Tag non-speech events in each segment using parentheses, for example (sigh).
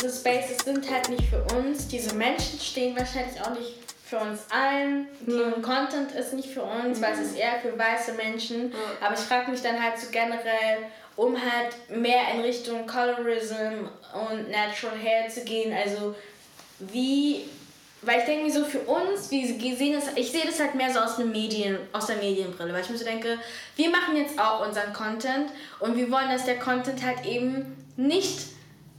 diese Spaces sind halt nicht für uns. Diese Menschen stehen wahrscheinlich auch nicht für uns allen. Mhm. Content ist nicht für uns, mhm. weil es ist eher für weiße Menschen. Mhm. Aber ich frage mich dann halt so generell, um halt mehr in Richtung Colorism und Natural Hair zu gehen. Also wie, weil ich denke mir so für uns, wie sehen das, ich sehe das halt mehr so aus, einer Medien, aus der Medienbrille, weil ich mir so denke, wir machen jetzt auch unseren Content und wir wollen, dass der Content halt eben nicht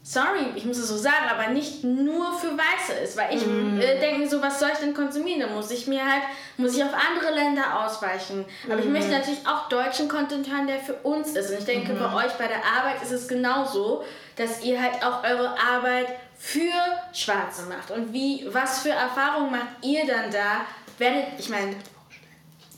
sorry, ich muss es so sagen, aber nicht nur für Weiße ist, weil ich mm. äh, denke so, was soll ich denn konsumieren? Da muss ich mir halt, muss ich auf andere Länder ausweichen. Aber mm. ich möchte natürlich auch deutschen Content hören, der für uns ist. Und ich denke, mm. bei euch bei der Arbeit ist es genauso, dass ihr halt auch eure Arbeit für Schwarze macht. Und wie, was für Erfahrungen macht ihr dann da? Werdet, ich meine,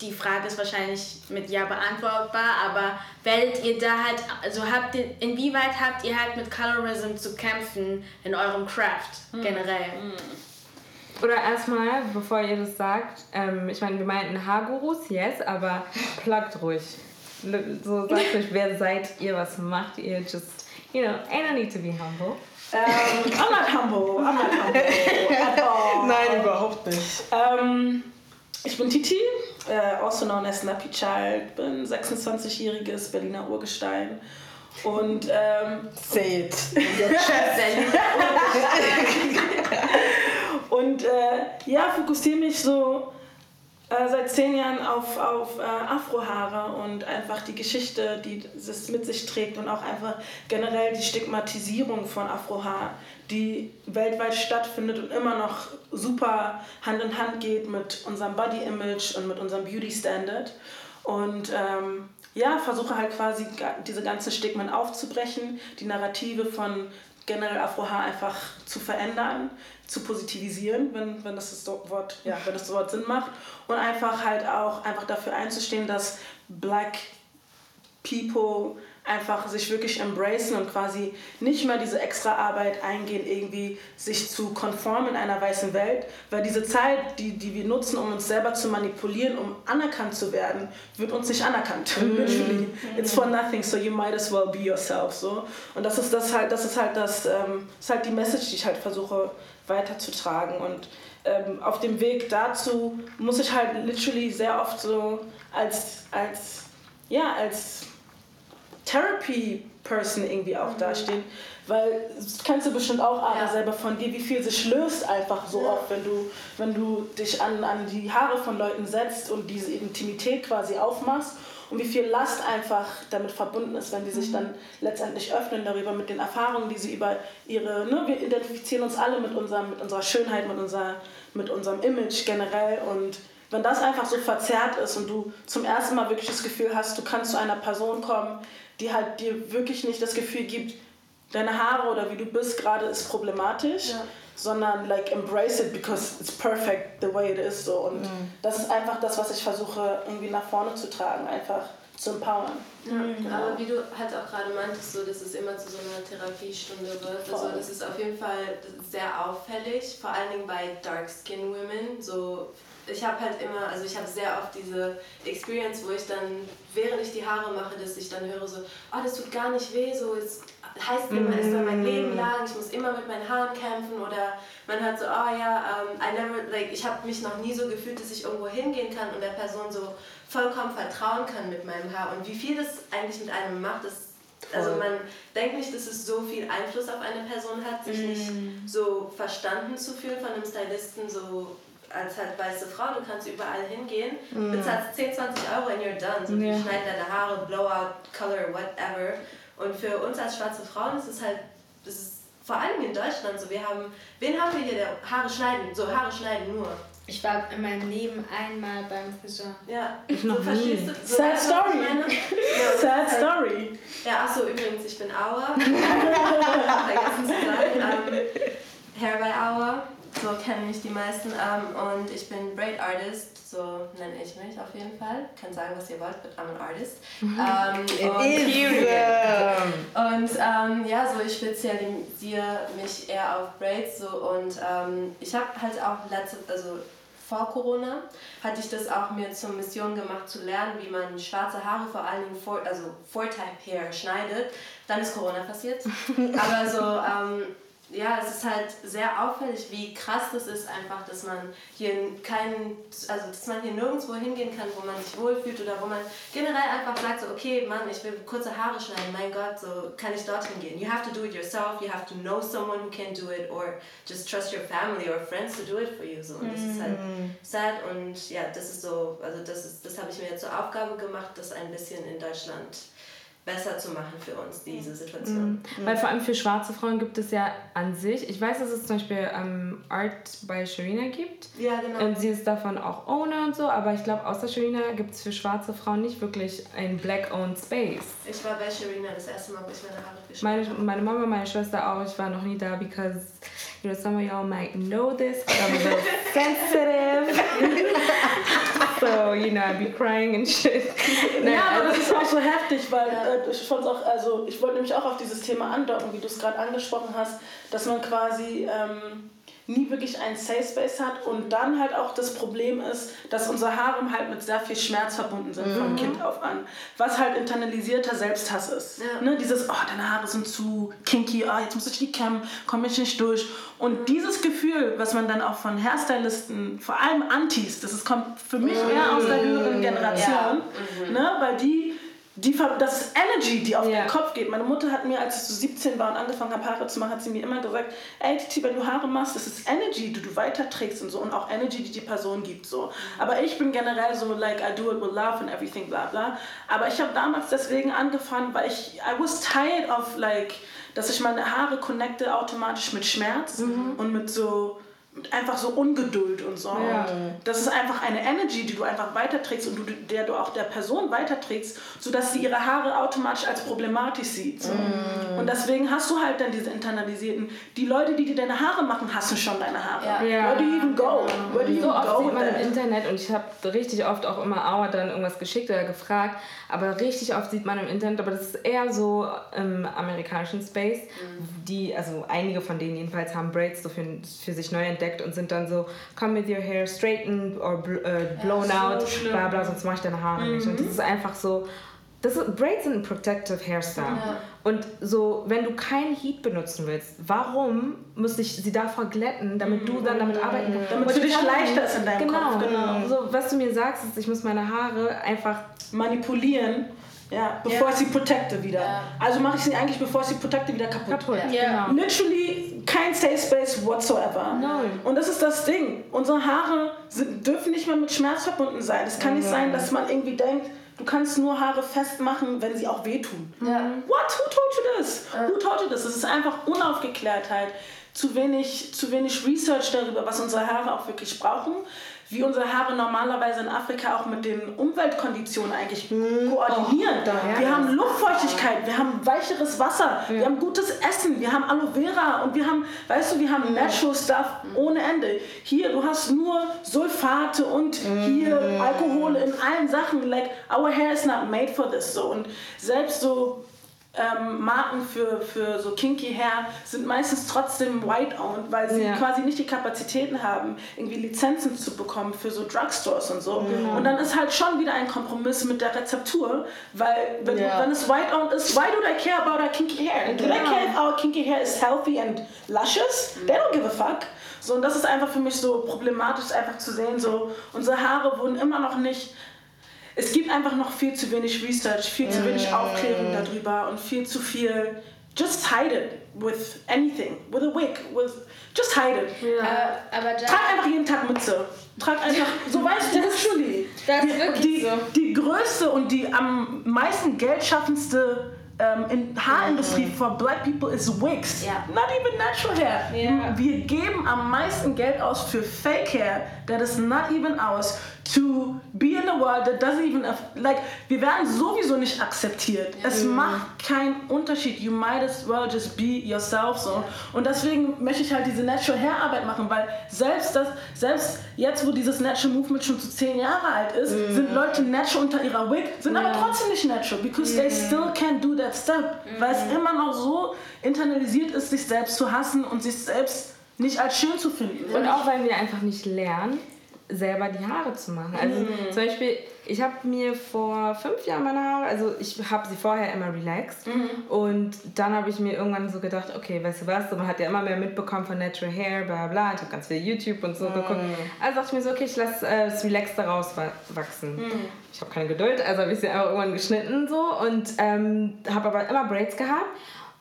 die Frage ist wahrscheinlich mit Ja beantwortbar, aber werdet ihr da halt, also habt ihr, inwieweit habt ihr halt mit Colorism zu kämpfen in eurem Craft hm. generell? Hm. Oder erstmal, bevor ihr das sagt, ähm, ich meine, wir meinten Haargurus, yes, aber pluggt ruhig. So sagt euch, wer seid ihr, was macht ihr, just, you know, ain't I need to be humble. Um, ähm, I'm not humble, I'm not humble (laughs) Nein, überhaupt nicht. Um, ähm, ich bin Titi, äh, also known as Nappy Child, bin 26-jähriges Berliner Urgestein. Und ähm, say it. (laughs) und äh, ja, fokussiere mich so äh, seit zehn Jahren auf, auf äh, Afrohaare und einfach die Geschichte, die es mit sich trägt und auch einfach generell die Stigmatisierung von Afrohaar, die weltweit stattfindet und immer noch super Hand in Hand geht mit unserem Body Image und mit unserem Beauty Standard. Und ähm, ja, versuche halt quasi diese ganzen Stigmen aufzubrechen, die Narrative von generell Afrohaar einfach zu verändern, zu positivisieren, wenn, wenn, das, das Wort, ja, wenn das Wort Sinn macht. Und einfach halt auch einfach dafür einzustehen, dass Black People einfach sich wirklich embracen und quasi nicht mehr diese extra Arbeit eingehen, irgendwie sich zu konformen in einer weißen Welt, weil diese Zeit, die, die wir nutzen, um uns selber zu manipulieren, um anerkannt zu werden, wird uns nicht anerkannt. Mm. (laughs) Literally. It's for nothing, so you might as well be yourself. So. Und das ist das halt, das ist halt das, ähm, ist halt die Message, die ich halt versuche weiterzutragen. Und ähm, auf dem Weg dazu muss ich halt literally sehr oft so als, als ja, als Therapy-Person irgendwie auch mhm. dastehen. Weil das kennst du bestimmt auch Ara ja. selber von dir, wie viel sich löst einfach so ja. oft, wenn du, wenn du dich an, an die Haare von Leuten setzt und diese Intimität quasi aufmachst und wie viel Last einfach damit verbunden ist, wenn die sich mhm. dann letztendlich öffnen darüber mit den Erfahrungen, die sie über ihre, ne, wir identifizieren uns alle mit, unserem, mit unserer Schönheit, mit, unserer, mit unserem Image generell und wenn das einfach so verzerrt ist und du zum ersten Mal wirklich das Gefühl hast, du kannst zu einer Person kommen, die halt dir wirklich nicht das Gefühl gibt, deine Haare oder wie du bist gerade ist problematisch, ja. sondern like embrace it because it's perfect the way it is so und mhm. das ist einfach das, was ich versuche irgendwie nach vorne zu tragen, einfach zu empowern. Ja, genau. Aber wie du halt auch gerade meintest, so, dass es immer zu so einer Therapiestunde wird. Voll. Also das ist auf jeden Fall sehr auffällig, vor allen Dingen bei Dark Skin Women, so ich habe halt immer, also ich habe sehr oft diese Experience, wo ich dann, während ich die Haare mache, dass ich dann höre so, oh, das tut gar nicht weh, so, es heißt immer, es war mein Leben mm. lang, ich muss immer mit meinen Haaren kämpfen oder man hört so, oh ja, um, I never, like, ich habe mich noch nie so gefühlt, dass ich irgendwo hingehen kann und der Person so vollkommen vertrauen kann mit meinem Haar und wie viel das eigentlich mit einem macht, das also man denkt nicht, dass es so viel Einfluss auf eine Person hat, sich mm. nicht so verstanden zu fühlen von einem Stylisten, so als halt weiße Frau, du kannst überall hingehen, mm. bezahlst 10, 20 Euro and you're done. So, yeah. Die schneiden deine Haare, Blowout, Color, whatever. Und für uns als schwarze Frauen ist es halt, das ist vor allem in Deutschland so, wir haben, wen haben wir hier, der Haare schneiden, so Haare schneiden nur. Ich war in meinem Leben einmal beim Friseur. Ja, ich noch so nie. Du, so Sad Story. Ja, Sad Story. Ja, achso, übrigens, ich bin Aua. (laughs) Vergessen zu sagen. Um, ähm, Hair by Aua so kennen mich die meisten. Ähm, und ich bin Braid Artist, so nenne ich mich auf jeden Fall. Könnt sagen, was ihr wollt, but I'm an artist. (laughs) Mhm. Und, (laughs) und ähm, ja, so ich spezialisiere mich eher auf Braids so und ähm, ich habe halt auch letzte, also vor Corona hatte ich das auch mir zur Mission gemacht zu lernen, wie man schwarze Haare vor allen Dingen vor, also Four-Type Hair schneidet. Dann ist Corona passiert. (laughs) Aber so ähm, ja, es ist halt sehr auffällig, wie krass das ist einfach, dass man hier keinen, also dass man hier nirgendwo hingehen kann, wo man sich wohlfühlt oder wo man generell einfach sagt so, okay, Mann, ich will kurze Haare schneiden, mein Gott, so kann ich dorthin gehen. You have to do it yourself, you have to know someone who can do it or just trust your family or friends to do it for you. So. Und das ist halt mm. sad und ja, das ist so, also das ist, das habe ich mir jetzt zur Aufgabe gemacht, das ein bisschen in Deutschland besser zu machen für uns, diese Situation. Mhm. Weil vor allem für schwarze Frauen gibt es ja an sich, ich weiß, dass es zum Beispiel ähm, Art bei Sharina gibt. Ja, genau. Und sie ist davon auch Owner und so, aber ich glaube, außer Sharina gibt es für schwarze Frauen nicht wirklich ein Black-owned Space. Ich war bei Sharina das erste Mal, wo ich meine Haare geschnitten meine, meine Mama, meine Schwester auch, ich war noch nie da, because, you know, some of y'all might know this, but I'm a little (laughs) sensitive. (laughs) so, you know, I'd be crying and shit. Naja, ja, aber das ist auch so heftig, weil äh, ich fand's auch, also ich wollte nämlich auch auf dieses Thema andocken, wie du es gerade angesprochen hast, dass man quasi ähm, nie wirklich einen Safe Space hat und dann halt auch das Problem ist, dass unsere Haare halt mit sehr viel Schmerz verbunden sind mhm. von Kind auf an, was halt internalisierter Selbsthass ist. Ja. Ne, dieses, oh, deine Haare sind zu kinky, oh, jetzt muss ich die kämmen, komme ich nicht durch. Und mhm. dieses Gefühl, was man dann auch von Hairstylisten, vor allem Antis, das ist, kommt für mich mhm. eher aus der jüngeren Generation, ja. Mhm. ne, weil die die, das Energy, die auf yeah. den Kopf geht. Meine Mutter hat mir, als ich so 17 war und angefangen habe, Haare zu machen, hat sie mir immer gesagt, ey Titi, wenn du Haare machst, das ist Energy, die du weiterträgst und so und auch Energy, die die Person gibt. so. Aber ich bin generell so, like, I do it with love and everything, bla bla. Aber ich habe damals deswegen angefangen, weil ich, I was tired of, like, dass ich meine Haare connecte automatisch mit Schmerz mhm. und mit so einfach so Ungeduld und so. Ja. Das ist einfach eine Energy, die du einfach weiterträgst und du, der du auch der Person weiterträgst, sodass sie ihre Haare automatisch als problematisch sieht. So. Mm. Und deswegen hast du halt dann diese internalisierten, die Leute, die dir deine Haare machen, hassen schon deine Haare. Ja. Where do you even go? Where do you so oft go sieht man im Internet und ich habe richtig oft auch immer Aua dann irgendwas geschickt oder gefragt, aber richtig oft sieht man im Internet, aber das ist eher so im amerikanischen Space, mm. die, also einige von denen jedenfalls haben Braids so für, für sich neu entdeckt entdeckt und sind dann so, come with your hair straightened or uh, blown ja, so out, schlimm. bla bla, sonst mache ich deine Haare mhm. nicht. Und das ist einfach so, das ist, Braids sind ein protective hairstyle. Ja. Und so, wenn du kein Heat benutzen willst, warum muss ich sie davor glätten, damit du dann damit arbeiten kannst? Damit es für dich leichter ist in deinem genau, Kopf. Genau. So, was du mir sagst, ist, ich muss meine Haare einfach manipulieren ja, bevor ja. ich sie protecte wieder. Ja. Also mache ich sie eigentlich, bevor ich sie protecte, wieder kaputt. Kaputt, ja. genau. Literally kein Safe Space whatsoever. Nein. Und das ist das Ding. Unsere Haare sind, dürfen nicht mehr mit Schmerz verbunden sein. Es kann nicht sein, dass man irgendwie denkt, du kannst nur Haare festmachen, wenn sie auch wehtun. Ja. What? Who told you this? Who told you this? Das ist einfach Unaufgeklärtheit. Zu wenig, zu wenig Research darüber, was unsere Haare auch wirklich brauchen wie unsere Haare normalerweise in Afrika auch mit den Umweltkonditionen eigentlich mhm. koordinieren. Oh, ja, wir haben Luftfeuchtigkeit, wir haben weicheres Wasser, ja. wir haben gutes Essen, wir haben Aloe Vera und wir haben, weißt du, wir haben Natural Stuff ohne Ende. Hier, du hast nur Sulfate und hier mhm. Alkohol in allen Sachen. Like, our hair is not made for this. So. Und selbst so ähm, Marken für, für so Kinky Hair sind meistens trotzdem white-owned, weil sie ja. quasi nicht die Kapazitäten haben, irgendwie Lizenzen zu bekommen für so Drugstores und so. Mhm. Und dann ist halt schon wieder ein Kompromiss mit der Rezeptur, weil wenn, ja. wenn es white-owned ist, why do they care about our kinky hair? Do they care if our kinky hair is healthy and luscious? They don't give a fuck. So, und das ist einfach für mich so problematisch, einfach zu sehen, so unsere Haare wurden immer noch nicht es gibt einfach noch viel zu wenig Research, viel zu wenig. Aufklärung darüber und viel zu viel. Just hide it with anything, with a wig, with just hide it. Ja. Uh, aber Trag einfach jeden Tag Mütze. Trag einfach, so (laughs) weißt du, Julie. Das ist wirklich die, so. die größte und die am meisten geldschaffendste um, in Haarindustrie mm. for black people is wigs. Yeah. Not even natural hair. Yeah. Wir geben am meisten Geld aus für Fake Hair that is not even ours to be in a world that doesn't even like wir werden sowieso nicht akzeptiert. Yeah. Es macht keinen Unterschied. You might as well just be yourself so. Und deswegen möchte ich halt diese Natural Hair Arbeit machen, weil selbst das selbst jetzt wo dieses Natural Movement schon zu zehn Jahre alt ist, mm. sind Leute natural unter ihrer Wig, sind aber trotzdem nicht natural because they still can't do that that step, mhm. weil es immer noch so internalisiert ist, sich selbst zu hassen und sich selbst nicht als schön zu finden. Und auch weil wir einfach nicht lernen, selber die Haare zu machen. Also mhm. zum Beispiel, ich habe mir vor fünf Jahren meine Haare, also ich habe sie vorher immer relaxed mhm. und dann habe ich mir irgendwann so gedacht, okay, weißt du was, man hat ja immer mehr mitbekommen von Natural Hair, bla bla, ich habe ganz viel YouTube und so mhm. geguckt. Also dachte ich mir so, okay, ich lasse äh, das Relaxte rauswachsen. Mhm. Ich habe keine Geduld, also habe ich sie einfach irgendwann geschnitten so und ähm, habe aber immer Braids gehabt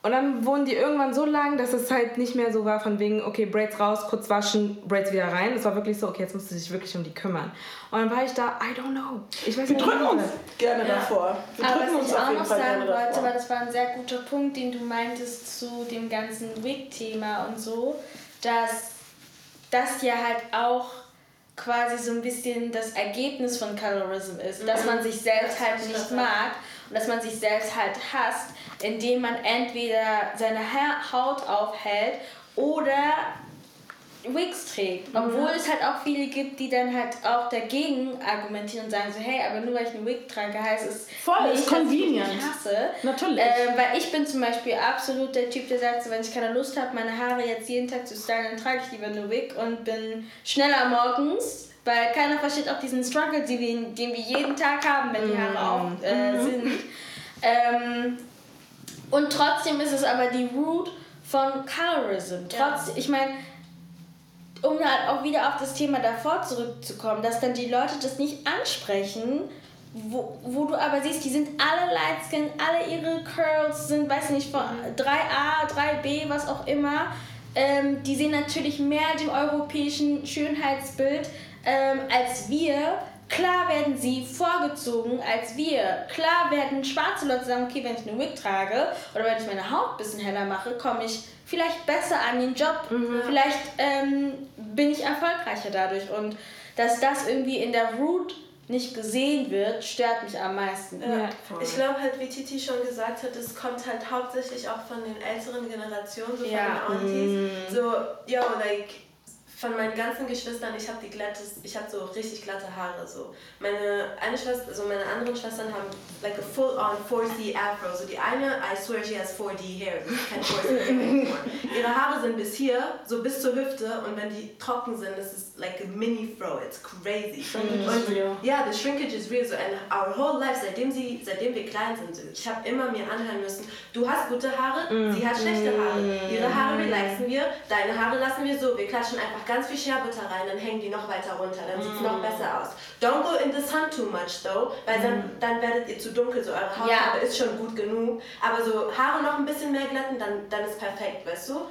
und dann wurden die irgendwann so lang, dass es halt nicht mehr so war von wegen, okay, Braids raus, kurz waschen, Braids wieder rein. Es war wirklich so, okay, jetzt musst du dich wirklich um die kümmern. Und dann war ich da, I don't know. Ich weiß Wir nicht, drücken uns gerne ja. davor. Wir Aber was ich auch noch sagen wollte, weil das war ein sehr guter Punkt, den du meintest zu dem ganzen Wig-Thema und so, dass das ja halt auch quasi so ein bisschen das Ergebnis von Colorism ist, dass man sich selbst halt nicht mag und dass man sich selbst halt hasst, indem man entweder seine Haut aufhält oder Wigs trägt. Obwohl mhm. es halt auch viele gibt, die dann halt auch dagegen argumentieren und sagen so, hey, aber nur weil ich eine Wig trage, heißt es Voll, nicht, ist convenient. ich hasse. Natürlich. Äh, weil ich bin zum Beispiel absolut der Typ, der sagt, so, wenn ich keine Lust habe, meine Haare jetzt jeden Tag zu stylen, dann trage ich lieber eine Wig und bin schneller morgens weil keiner versteht auch diesen Struggle, den wir, den wir jeden Tag haben, wenn die Haare auf äh, mhm. sind. Ähm, und trotzdem ist es aber die Root von Colorism. Trotz, ja. ich meine, um halt auch wieder auf das Thema davor zurückzukommen, dass dann die Leute das nicht ansprechen, wo, wo du aber siehst, die sind alle Lightskin, alle ihre Curls sind, weiß nicht, von 3a, 3b, was auch immer. Ähm, die sehen natürlich mehr dem europäischen Schönheitsbild ähm, als wir. Klar werden sie vorgezogen als wir. Klar werden schwarze Leute sagen, okay, wenn ich eine Wig trage oder wenn ich meine Haut ein bisschen heller mache, komme ich vielleicht besser an den Job. Mhm. Vielleicht ähm, bin ich erfolgreicher dadurch. Und dass das irgendwie in der Root nicht gesehen wird, stört mich am meisten. Ja. Ich glaube halt, wie Titi schon gesagt hat, es kommt halt hauptsächlich auch von den älteren Generationen, so ja. von den Aunties. Mm. So, yo, like, von meinen ganzen Geschwistern, ich habe die glattes, ich habe so richtig glatte Haare so. Meine eine Schwester, also meine anderen Schwestern haben like a full on 4C Afro. So die eine, I swear she has 4D hair, kein 4C anymore. (laughs) Ihre Haare sind bis hier, so bis zur Hüfte und wenn die trocken sind, das ist like a mini fro. It's crazy. Shrinkage und, is real. Ja, the shrinkage is real. So and our whole life, seitdem sie, seitdem wir klein sind, ich habe immer mir anhören müssen, du hast gute Haare, mm. sie hat schlechte Haare. Ihre Haare relaxen wir, deine Haare lassen wir so. Wir klatschen einfach ganz viel Scherbutter rein, dann hängen die noch weiter runter, dann sieht es mm. noch besser aus. Don't go in the sun too much though, weil mm. dann, dann werdet ihr zu dunkel, so eure Hautfarbe ja. ist schon gut genug. Aber so Haare noch ein bisschen mehr glätten, dann, dann ist perfekt, weißt du?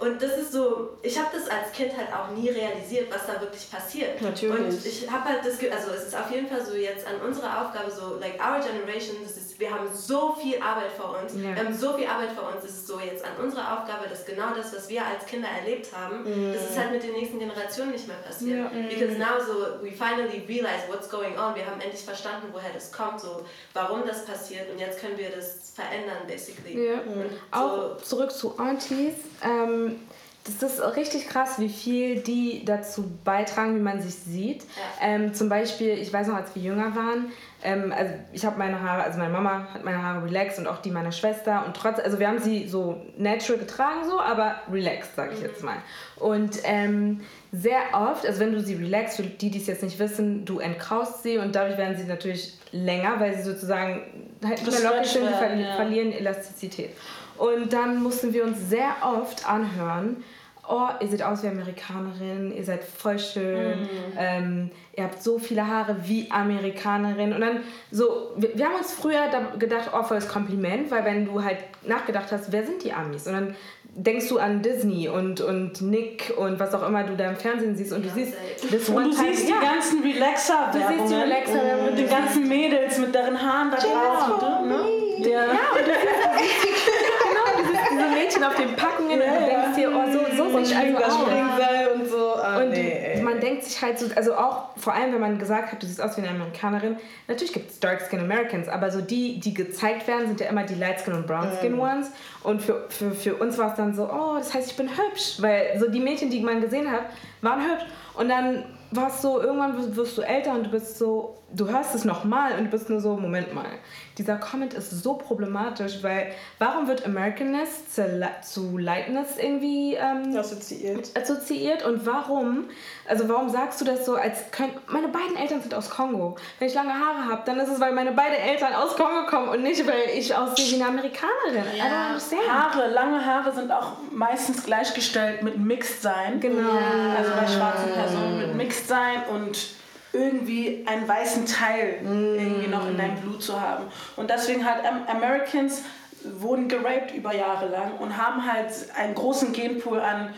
Und das ist so, ich habe das als Kind halt auch nie realisiert, was da wirklich passiert. Natürlich. Und ich habe halt das, also es ist auf jeden Fall so jetzt an unserer Aufgabe so, like our generation, das ist, wir haben so viel Arbeit vor uns, ja. wir haben so viel Arbeit vor uns, es ist so jetzt an unserer Aufgabe, dass genau das, was wir als Kinder erlebt haben, mm. das ist halt mit den nächsten Generationen nicht mehr passiert. Ja. Mm. Because now so, we finally realize what's going on, wir haben endlich verstanden, woher das kommt, so, warum das passiert und jetzt können wir das verändern, basically. Ja. Mhm. Auch zurück zu Aunties, ähm, das ist richtig krass, wie viel die dazu beitragen, wie man sich sieht. Ja. Ähm, zum Beispiel, ich weiß noch, als wir jünger waren, ähm, also ich habe meine Haare, also meine Mama hat meine Haare relaxed und auch die meiner Schwester und trotz, also wir haben sie so natural getragen so, aber relaxed, sage ich mhm. jetzt mal. Und ähm, sehr oft, also wenn du sie relaxed, für die, die es jetzt nicht wissen, du entkraust sie und dadurch werden sie natürlich länger, weil sie sozusagen halt nicht mehr locker sind, die ja. verlieren Elastizität. Und dann mussten wir uns sehr oft anhören, oh, ihr seht aus wie Amerikanerin, ihr seid voll schön, mhm. ähm, ihr habt so viele Haare wie Amerikanerin. Und dann so, wir, wir haben uns früher gedacht, oh, volles Kompliment, weil wenn du halt nachgedacht hast, wer sind die Amis? Und dann denkst du an Disney und, und Nick und was auch immer du da im Fernsehen siehst und du siehst das und du siehst die ganzen relaxer Du siehst die Relaxer mit den ganzen Mädels mit deren Haaren da drauf. Ne? Ja. ja, und du siehst diese Mädchen auf den Packungen ja, und du denkst dir, oh, so, so sehe ich das Springseil und so. Ah, und nee, man denkt sich halt so, also auch vor allem, wenn man gesagt hat, du siehst aus wie eine Amerikanerin, natürlich gibt es Dark Skin Americans, aber so die, die gezeigt werden, sind ja immer die Light Skin und Brown Skin mhm. Ones. Und für, für, für uns war es dann so, oh, das heißt, ich bin hübsch, weil so die Mädchen, die man gesehen hat, waren hübsch. Und dann war es so, irgendwann wirst du älter und du bist so, du hörst es nochmal und du bist nur so, Moment mal dieser Comment ist so problematisch, weil warum wird Americanness zu, zu Lightness irgendwie ähm, assoziiert. assoziiert und warum, also warum sagst du das so, als können, meine beiden Eltern sind aus Kongo. Wenn ich lange Haare habe, dann ist es, weil meine beiden Eltern aus Kongo kommen und nicht, weil ich aussehe wie eine Amerikanerin. Understand. Haare, lange Haare sind auch meistens gleichgestellt mit Mixed sein. Genau. Also bei schwarzen Personen mit Mixed sein und irgendwie einen weißen Teil irgendwie noch in deinem Blut zu haben. Und deswegen Am- Americans wurden geraped über Jahre lang und haben halt einen großen Genpool an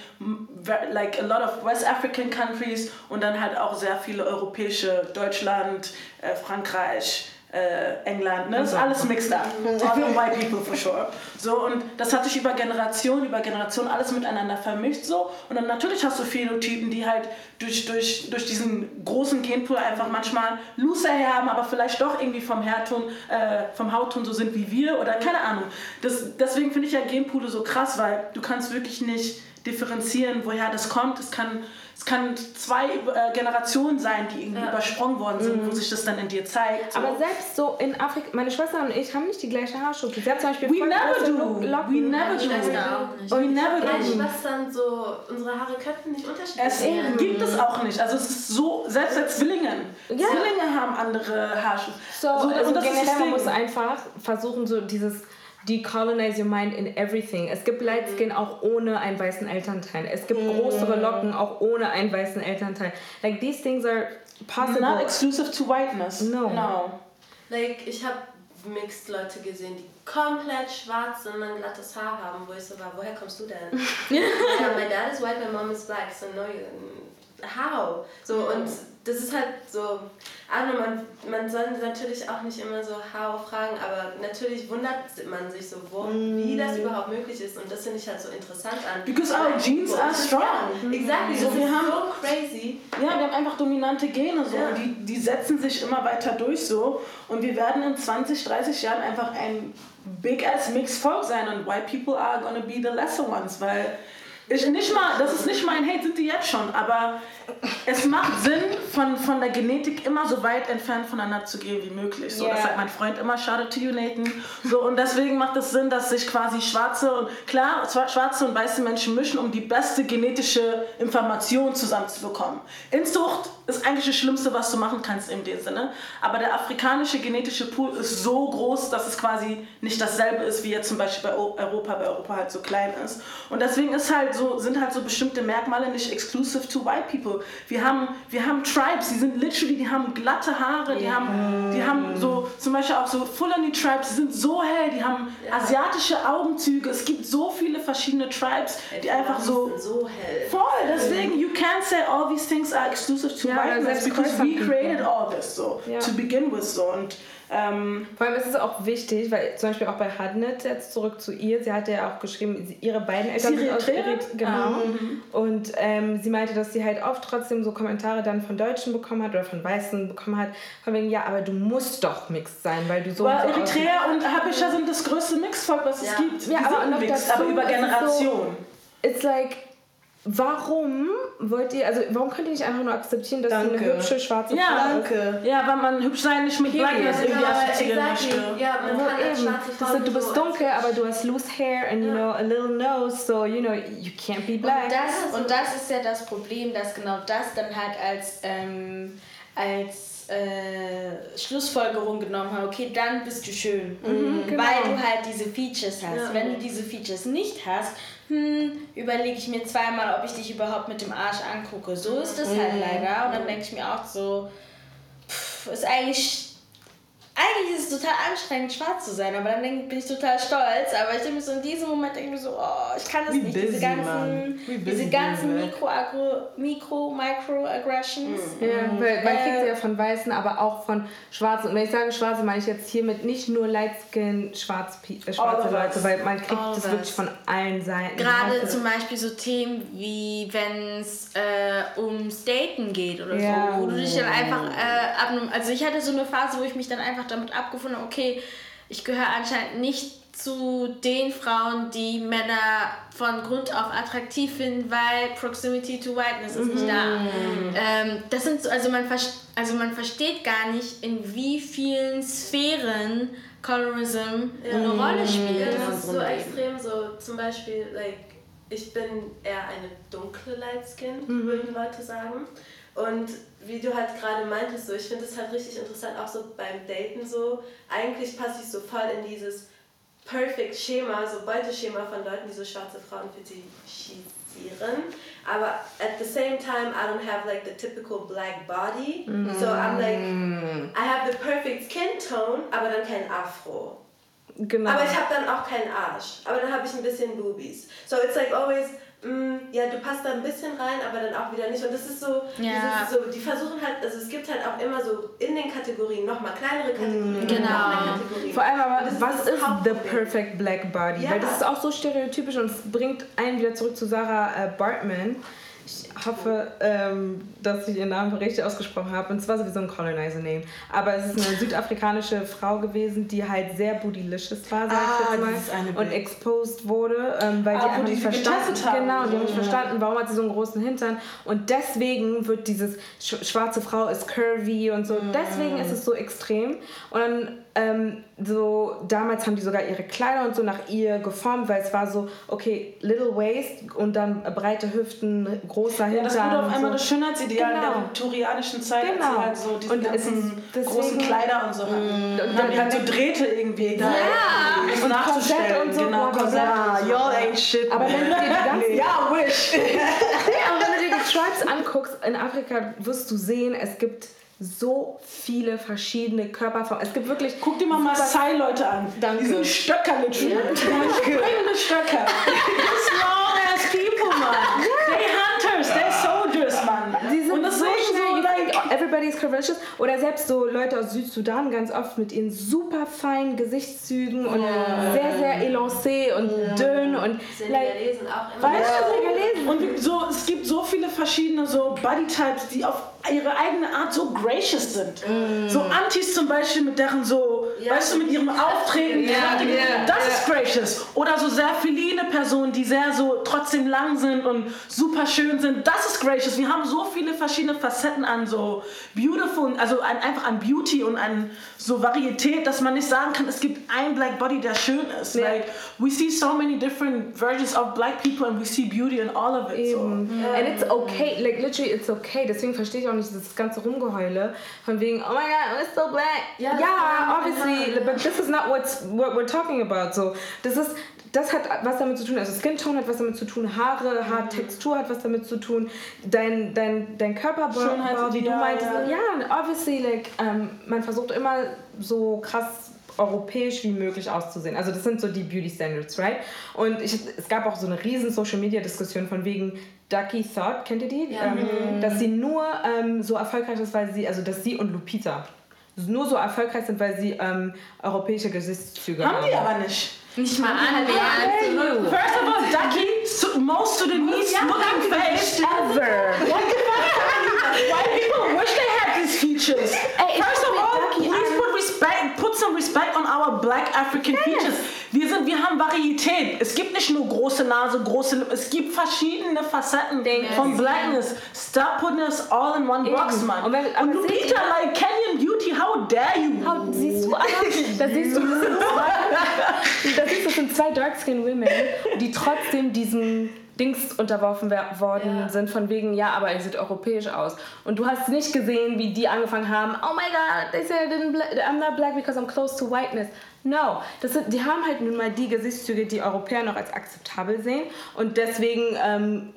like a lot of West African countries und dann halt auch sehr viele europäische, Deutschland, äh, Frankreich, äh, England, ne? Das ist alles mixed up. (laughs) All the white people for sure. So, und das hat sich über Generationen, über Generationen alles miteinander vermischt so. Und dann natürlich hast du Phänotypen, die halt durch, durch, durch diesen großen Genpool einfach manchmal loose Hair haben, aber vielleicht doch irgendwie vom Haarton, äh, vom Hautton so sind wie wir oder keine Ahnung. Das, deswegen finde ich ja Genpoole so krass, weil du kannst wirklich nicht differenzieren, woher das kommt. Es kann, es kann zwei äh, Generationen sein, die irgendwie übersprungen worden sind, wo sich das dann in dir zeigt. So. Aber selbst so in Afrika, meine Schwester und ich haben nicht die gleiche Haarstruktur. Sie hat zum Beispiel We never do. Locken. We never do. Schwester auch nicht. We never Meine do. Schwestern so, unsere Haare könnten nicht unterschiedlich Es sein. gibt es auch nicht. Also es ist so, selbst bei Zwillingen. Zwillinge haben andere Haarstrukturen. So, also generell, man muss einfach versuchen, so dieses decolonize your mind in everything. Es gibt Light Skin auch ohne einen weißen Elternteil. Es gibt größere Locken auch ohne einen weißen Elternteil. Like these things are possible. Not exclusive to whiteness. No. no. Like, ich habe mixed Leute gesehen, die komplett schwarz und ein glattes Haar haben, wo ich so war, woher kommst du denn? (laughs) ja, my dad is white, my mom is black, so no, you, how? So, und das ist halt so, know, man, man soll natürlich auch nicht immer so how fragen, aber natürlich wundert man sich so, wo, wie das überhaupt möglich ist und das finde ich halt so interessant an. Because our genes are strong. Exactly, So, das wir ist haben- so crazy. Ja, wir haben einfach dominante Gene so. Ja. Und die, die setzen sich immer weiter durch so. Und wir werden in 20, 30 Jahren einfach ein big ass mixed Volk sein. Und white people are gonna be the lesser ones. Weil ich nicht mal, das ist nicht mein Hate, sind die jetzt schon. Aber es macht Sinn, von, von der Genetik immer so weit entfernt voneinander zu gehen wie möglich. So, Das Ja. sagt mein Freund immer, out to you, Nathan. So, und deswegen macht es Sinn, dass sich quasi schwarze und, klar, schwarze und weiße Menschen mischen, um die beste genetische Information zusammenzubekommen. Inzucht ist eigentlich das Schlimmste, was du machen kannst in dem Sinne. Aber der afrikanische genetische Pool ist so groß, dass es quasi nicht dasselbe ist, wie jetzt zum Beispiel bei Europa, weil Europa halt so klein ist. Und deswegen ist halt so, sind halt so bestimmte Merkmale nicht exclusive to white people. Wir haben, wir haben Tribes, die sind literally, die haben glatte Haare, die haben, die haben so, zum Beispiel auch so Fulani Tribes, die sind so hell, die haben asiatische Augenzüge. Es gibt so viele verschiedene Tribes, die einfach so so hell. Voll, deswegen, you can't say all these things are exclusive to Ja, whiteness because we created all this so, Ja. to begin with so. Und ähm, Vor allem ist es auch wichtig, weil zum Beispiel auch bei Hadnet, jetzt zurück zu ihr, sie hatte ja auch geschrieben, sie, ihre beiden Eltern sind aus Eritrea? Erit genau. Und ähm, sie meinte, dass sie halt oft trotzdem so Kommentare dann von Deutschen bekommen hat oder von Weißen bekommen hat, von wegen, ja, aber du musst doch mixed sein, weil du so weil und so Eritrea und Habesha sind das größte Mixvolk, was es Ja. gibt. Ja, Die aber mixed, dazu aber über ist es so- Generationen. It's like, warum wollt ihr, also warum könnt ihr nicht einfach nur akzeptieren, dass du Danke. eine hübsche schwarze Ja, Frau danke. Ja, weil man hübsch sein nicht mit Period. Blackness irgendwie aber assoziieren exactly. möchte. Ja, man Wo kann eben, das ist, du bist so dunkel, aber du hast loose hair and you know a little nose, so you know you can't be black. Und das, und das ist ja das Problem, dass genau das dann halt als, ähm, als äh, Schlussfolgerung genommen haben. Okay, dann bist du schön. genau. Weil du halt diese Features hast. Ja. Wenn du diese Features nicht hast, hm, überlege ich mir zweimal, ob ich dich überhaupt mit dem Arsch angucke. So ist das halt leider. Und dann denke ich mir auch so, pff, ist eigentlich. Eigentlich ist es total anstrengend, schwarz zu sein, aber dann denk, bin ich total stolz. Aber ich denke mir so, in diesem Moment denke ich mir so, oh, ich kann das We nicht. busy, diese ganzen, diese ganzen. Mikro, Agro, Mikro, Microaggressions. Ja, weil man Äh, kriegt ja von Weißen, aber auch von Schwarzen. Und wenn ich sage Schwarze, meine ich jetzt hiermit nicht nur Light Skin, schwarz, äh, schwarze Leute, weil man kriegt das wirklich von allen Seiten. Gerade du? zum Beispiel so Themen wie wenn es äh, ums Daten geht oder Ja. so, wo du dich dann einfach äh, ab also ich hatte so eine Phase, wo ich mich dann einfach damit abgefunden okay, ich gehöre anscheinend nicht zu den Frauen, die Männer von Grund auf attraktiv finden, weil Proximity to Whiteness ist nicht da. Ähm, das sind so, also man, also man versteht gar nicht, in wie vielen Sphären Colorism ja. eine Rolle spielt. Ja, das ist so extrem so, zum Beispiel, like, ich bin eher eine dunkle Lightskin, mhm. würden Leute sagen. Und wie du halt gerade meintest, so, ich finde es halt richtig interessant, auch so beim Daten so, eigentlich passe ich so voll in dieses Perfect Schema, so Beuteschema von Leuten, die so schwarze Frauen fetischisieren. Aber at the same time, I don't have like the typical black body. Mm. So I'm like, I have the perfect skin tone, aber dann kein Afro. Genau. Aber ich habe dann auch keinen Arsch. Aber dann habe ich ein bisschen Boobies. So it's like always Mm, ja, du passt da ein bisschen rein, aber dann auch wieder nicht. Und das ist so, ja. so die versuchen halt, also es gibt halt auch immer so in den Kategorien nochmal kleinere Kategorien. Genau. Kategorien. Vor allem aber, was ist, ist the perfect black body? Ja. Weil das ist auch so stereotypisch und es bringt einen wieder zurück zu Sarah äh, Bartman ich hoffe, ähm, dass ich ihren Namen richtig ausgesprochen habe. Und zwar sowieso ein Colonizer-Name. Aber es ist eine südafrikanische Frau gewesen, die halt sehr bootylicious war, sag ich ah, jetzt mal. Und exposed wurde, ähm, weil ah, die einfach nicht verstanden haben. Genau, die haben nicht verstanden, warum hat sie so einen großen Hintern. Und deswegen wird dieses schwarze Frau ist curvy und so. Mm. Deswegen ist es so extrem. Und dann ähm, so damals haben die sogar ihre Kleider und so nach ihr geformt, weil es war so, okay, little waist und dann breite Hüften, großer Hintern. Ja, das wurde auf einmal so. das Schönheitsideal genau. der viktorianischen Zeit, genau. als sie halt so diese und ganzen deswegen, großen Kleider und so hatten. Mm, und dann, die halt so Drähte irgendwie da. Ja, und nachzustellen. Und so, genau, Korsett. Ja, y'all ain't shit. Aber wenn du dir die ganzen... (laughs) (laughs) ja, wish. aber wenn du dir die Tribes anguckst, in Afrika wirst du sehen, es gibt so viele verschiedene Körperformen. Es gibt wirklich. Guck dir mal Maasai-Leute an. Danke. Die sind Stöcker mit Ja. Danke. Stöcker. (laughs) curvaceous. Oder selbst so Leute aus Südsudan ganz oft mit ihren super feinen Gesichtszügen und yeah. sehr, sehr élancé und yeah. dünn und. Senegalesen auch immer. Weißt du, Und so, es gibt so viele verschiedene so Bodytypes, die auf ihre eigene Art so gracious sind. Mm. So Antis zum Beispiel mit deren so, ja. weißt du, mit ihrem Auftreten, ja, ja, das ist gracious. Oder so sehr feline Personen, die sehr so trotzdem lang sind und super schön sind, das ist gracious. Wir haben so viele verschiedene Facetten an so beautiful, also an, einfach an Beauty und an so Varietät, dass man nicht sagen kann, es gibt ein Black Body, der schön ist. Like, we see so many different versions of black people and we see beauty in all of it. So. And it's okay, like literally it's okay. Deswegen verstehe ich auch nicht dieses ganze Rumgeheule von wegen, oh my god, I'm still black. Ja, yeah, obviously, but this is not what's, what we're talking about. So, das ist, das hat was damit zu tun, also Skin Tone hat was damit zu tun, Haare, Haartextur hat was damit zu tun, dein, dein, dein Körperbau, wie du meintest. Ja, ja obviously, like, ähm, man versucht immer so krass europäisch wie möglich auszusehen. Also das sind so die Beauty Standards, right? Und ich, es gab auch so eine riesen Social Media Diskussion von wegen Ducky Thought, kennt ihr die? Ja. Ähm, dass sie nur ähm, so erfolgreich ist, weil sie, also dass sie und Lupita nur so erfolgreich sind, weil sie ähm, europäische Gesichtszüge haben. Haben die aber nicht. Nicht mal annähernd. First of all, Ducky, most Sudanese looking face ever. What the fuck? White people wish they had these features. First of all, please put respect, put some respect on our black African features. Wir, sind, wir haben Varietät. Es gibt nicht nur große Nase, große Lippen. Es gibt verschiedene Facetten yes. von Blackness. Stop putting us all in one box, man. Und, wenn, Und Lupita, like Kenyan Beauty, how dare you? How, siehst du, da siehst du, da siehst du, das sind zwei Dark-Skinned Women, die trotzdem diesen Dings unterworfen worden ja. sind, von wegen, ja, aber er sieht europäisch aus. Und du hast nicht gesehen, wie die angefangen haben, oh my god, they said I'm not black because I'm close to whiteness. No, das sind, die haben halt nun mal die Gesichtszüge, die Europäer noch als akzeptabel sehen und deswegen ähm,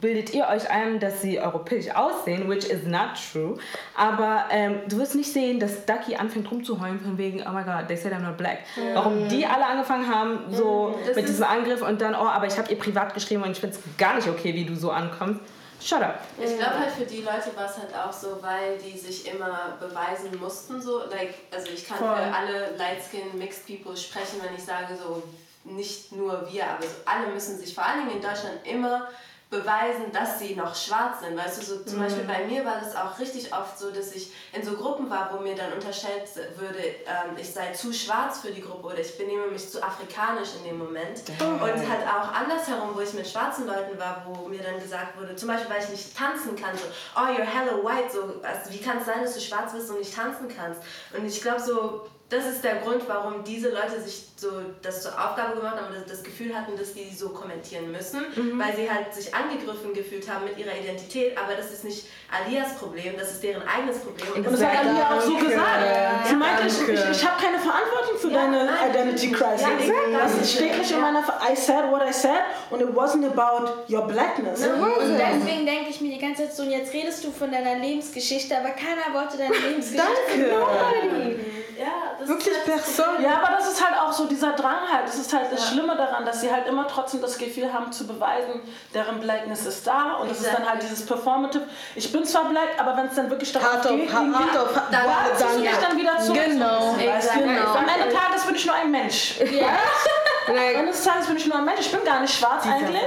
bildet ihr euch ein, dass sie europäisch aussehen, which is not true. Aber ähm, du wirst nicht sehen, dass Ducky anfängt rumzuheulen von wegen, oh my god, they said I'm not black. Mm. Warum die alle angefangen haben, so mm. mit diesem Angriff und dann, oh, aber ich habe ihr privat geschrieben und ich finde es gar nicht okay, wie du so ankommst. Shut up. Ich glaube halt für die Leute war es halt auch so, weil die sich immer beweisen mussten so. Like, also ich kann Voll. für alle Light Skin Mixed People sprechen, wenn ich sage so nicht nur wir, aber so alle müssen sich vor allen Dingen in Deutschland immer beweisen, dass sie noch schwarz sind. Weißt du, so zum mhm. Beispiel bei mir war das auch richtig oft so, dass ich in so Gruppen war, wo mir dann unterstellt würde, ähm, ich sei zu schwarz für die Gruppe oder ich benehme mich zu afrikanisch in dem Moment. Mhm. Und halt auch andersherum, wo ich mit schwarzen Leuten war, wo mir dann gesagt wurde, zum Beispiel, weil ich nicht tanzen kann, so, oh, you're hello white, so, also, wie kann es sein, dass du schwarz bist und nicht tanzen kannst? Und ich glaube so, das ist der Grund, warum diese Leute sich so das zur Aufgabe gemacht haben und das Gefühl hatten, dass die so kommentieren müssen, mhm. weil sie halt sich angegriffen gefühlt haben mit ihrer Identität. Aber das ist nicht Alias Problem, das ist deren eigenes Problem. Und das hat Alia auch so gesagt. Ja, sie meinte, ich, ich, ich habe keine Verantwortung für ja, deine nein, Identity Crisis. Ja, das steht nicht in meiner. I said what I said and it wasn't about your blackness. Mhm. Und deswegen denke ich mir die ganze Zeit so, und jetzt redest du von deiner Lebensgeschichte, aber keiner wollte deine (laughs) Lebensgeschichte. Danke. Nobody. Ja, das Wirklich halt Person. Ja, aber das ist halt auch so dieser Drang halt. Das ist halt das ja. Schlimme daran, dass sie halt immer trotzdem das Gefühl haben zu beweisen, deren Blackness ist da. Und das ist dann halt dieses Performative. Ich bin zwar black, aber wenn es dann wirklich darum hard geht, hard, hard auf, dann wow, ich dann wieder zu. Genau. genau. Am Ende des Tages bin ich nur ein Mensch. Ja. (laughs) Am Ende des Tages bin ich nur ein Mensch. Ich bin gar nicht schwarz eigentlich.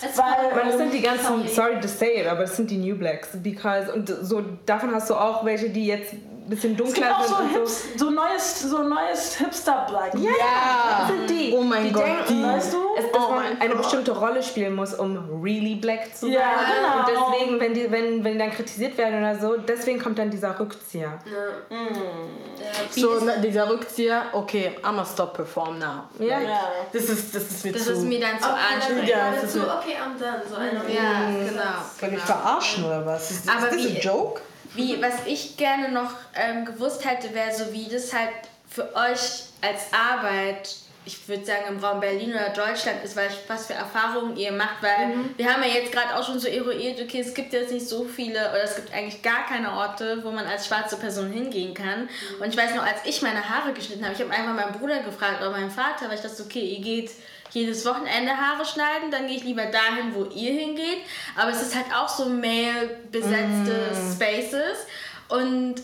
Satz. Weil, weil das sind die ganzen, sorry to say it, aber das sind die New Blacks. Because, und so davon hast du auch welche, die jetzt bisschen dunkler es gibt auch so, Hips, so. so neues, so neues Hipster-Black. Ja, ja. sind die. Oh mein die Gott, denken, die. Weißt du? Es, dass oh man eine Gott. bestimmte Rolle spielen muss, um really black zu sein. Ja, genau. Und deswegen, wenn die, wenn, wenn die dann kritisiert werden oder so, deswegen kommt dann dieser Rückzieher. Ja. Mm. So, na, dieser Rückzieher, okay, I'm a stop perform now. Ja. Like, ja. Das ist, das ist mir das zu... Das ist mir dann zu okay, anstrengend. Ja, das ist okay, I'm done. So eine ja, genau. Kann ich verarschen oder was? Ist, Aber ist das ein Joke? Wie, was ich gerne noch ähm, gewusst hätte, wäre so, wie das halt für euch als Arbeit, ich würde sagen im Raum Berlin oder Deutschland ist, weil was für Erfahrungen ihr macht, weil mhm. wir haben ja jetzt gerade auch schon so eruiert, okay, es gibt jetzt nicht so viele oder es gibt eigentlich gar keine Orte, wo man als schwarze Person hingehen kann. Mhm. Und ich weiß noch, als ich meine Haare geschnitten habe, ich habe einfach meinen Bruder gefragt oder meinen Vater, weil ich dachte, okay, ihr geht jedes Wochenende Haare schneiden, dann gehe ich lieber dahin, wo ihr hingeht. Aber es ist halt auch so male besetzte mm. Spaces. Und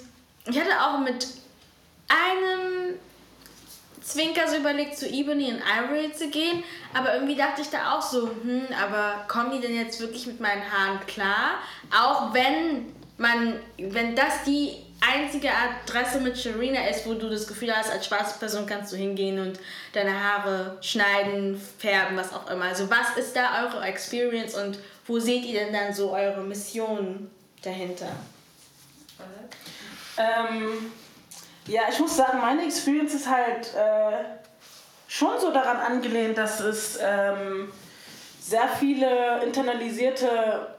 ich hatte auch mit einem Zwinker so überlegt, zu Ebony und Ivory zu gehen. Aber irgendwie dachte ich da auch so, hm, aber kommen die denn jetzt wirklich mit meinen Haaren klar? Auch wenn man, wenn das die einzige Adresse mit Sharina ist, wo du das Gefühl hast, als schwarze Person kannst du hingehen und deine Haare schneiden, färben, was auch immer. Also was ist da eure Experience und wo seht ihr denn dann so eure Mission dahinter? Ähm, ja, ich muss sagen, meine Experience ist halt äh, schon so daran angelehnt, dass es ähm, sehr viele internalisierte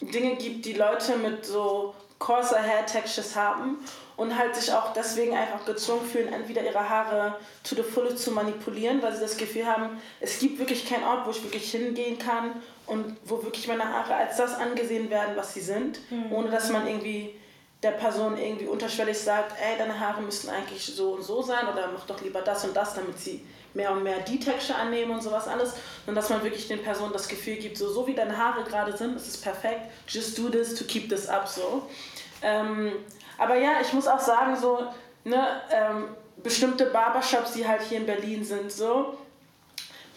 Dinge gibt, die Leute mit so coarser Hair Textures haben und halt sich auch deswegen einfach gezwungen fühlen, entweder ihre Haare to the fullest zu manipulieren, weil sie das Gefühl haben, es gibt wirklich keinen Ort, wo ich wirklich hingehen kann und wo wirklich meine Haare als das angesehen werden, was sie sind, mhm. ohne dass man irgendwie der Person irgendwie unterschwellig sagt, ey, deine Haare müssten eigentlich so und so sein oder mach doch lieber das und das, damit sie mehr und mehr die Texture annehmen und sowas alles. Und dass man wirklich den Personen das Gefühl gibt, so, so wie deine Haare gerade sind, ist es perfekt, just do this to keep this up so. Ähm, aber ja, ich muss auch sagen, so, ne, ähm, bestimmte Barbershops, die halt hier in Berlin sind, so,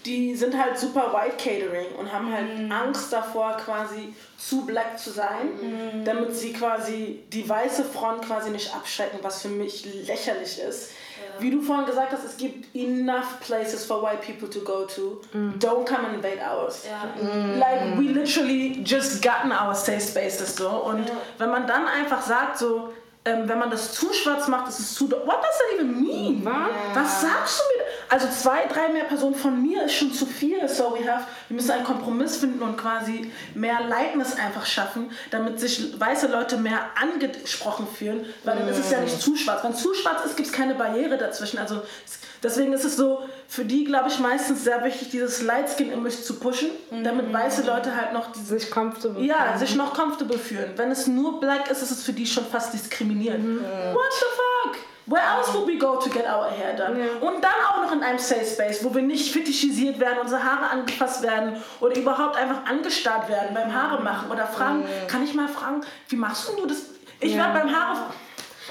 die sind halt super white catering und haben halt mm. Angst davor, quasi zu black zu sein, mm. damit sie quasi die weiße Front quasi nicht abschrecken, was für mich lächerlich ist. Ja. Wie du vorhin gesagt hast, es gibt enough places for white people to go to. Mm. Don't come and invade ours. Ja. Like we literally just gotten our safe spaces so und ja. wenn man dann einfach sagt so ähm, wenn man das zu schwarz macht, ist es zu. What does that even mean? Yeah. Was sagst du mir? Also zwei, drei mehr Personen von mir ist schon zu viel. So we have, wir müssen einen Kompromiss finden und quasi mehr Lightness einfach schaffen, damit sich weiße Leute mehr angesprochen fühlen, weil dann ist es ja nicht zu schwarz. Wenn es zu schwarz ist, gibt es keine Barriere dazwischen. Also deswegen ist es so für die, glaube ich, meistens sehr wichtig, dieses Light Skin Image zu pushen, damit mhm. weiße Leute halt noch diese, sich comfortable ja, fühlen. sich noch comfortable fühlen. Wenn es nur black ist, ist es für die schon fast diskriminierend. Mhm. What the fuck? Where else would we go to get our hair done? Ja. Und dann auch noch in einem Safe Space, wo wir nicht fetischisiert werden, unsere Haare angefasst werden oder überhaupt einfach angestarrt werden beim Haare machen oder fragen, ja. kann ich mal fragen, wie machst du das? Ich ja. werde beim Haare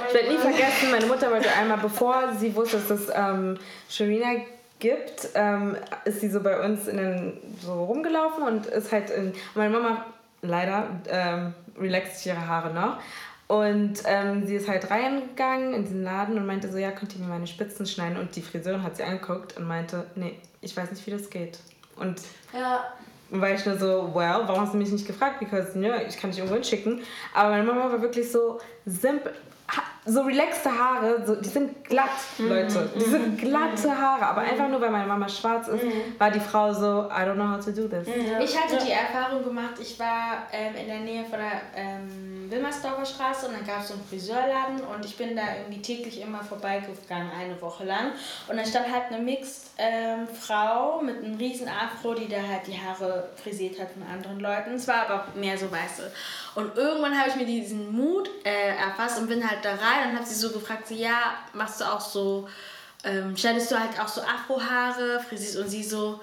ich werde nie vergessen, meine Mutter wollte einmal, bevor sie wusste, dass es ähm, Sharina gibt, ähm, ist sie so bei uns in den, so rumgelaufen und ist halt in. Meine Mama leider ähm, relaxt ihre Haare noch. Und ähm, sie ist halt reingegangen in diesen Laden und meinte so, ja, könnt ihr mir meine Spitzen schneiden? Und die Friseurin hat sie angeguckt und meinte, nee, ich weiß nicht, wie das geht. Und ja. war ich nur so, well, warum hast du mich nicht gefragt? Because, ja, ich kann dich irgendwo hinschicken. Aber meine Mama war wirklich so simpel, so relaxte Haare, so, die sind glatt, Leute. Die sind glatte Haare. Aber einfach nur, weil meine Mama schwarz ist, war die Frau so, I don't know how to do this. Ich hatte die Erfahrung gemacht, ich war ähm, in der Nähe von der ähm, Wilmersdorfer Straße und dann gab es so einen Friseurladen und ich bin da irgendwie täglich immer vorbeigegangen, eine Woche lang. Und dann stand halt eine Mixed-Frau mit einem riesen Afro, die da halt die Haare frisiert hat von anderen Leuten. Es war aber mehr so weiße. Und irgendwann habe ich mir diesen Mut äh, erfasst und bin halt da rein und habe sie so gefragt, so, ja, machst du auch so, ähm, schneidest du halt auch so Afrohaare, frisierst und sie so,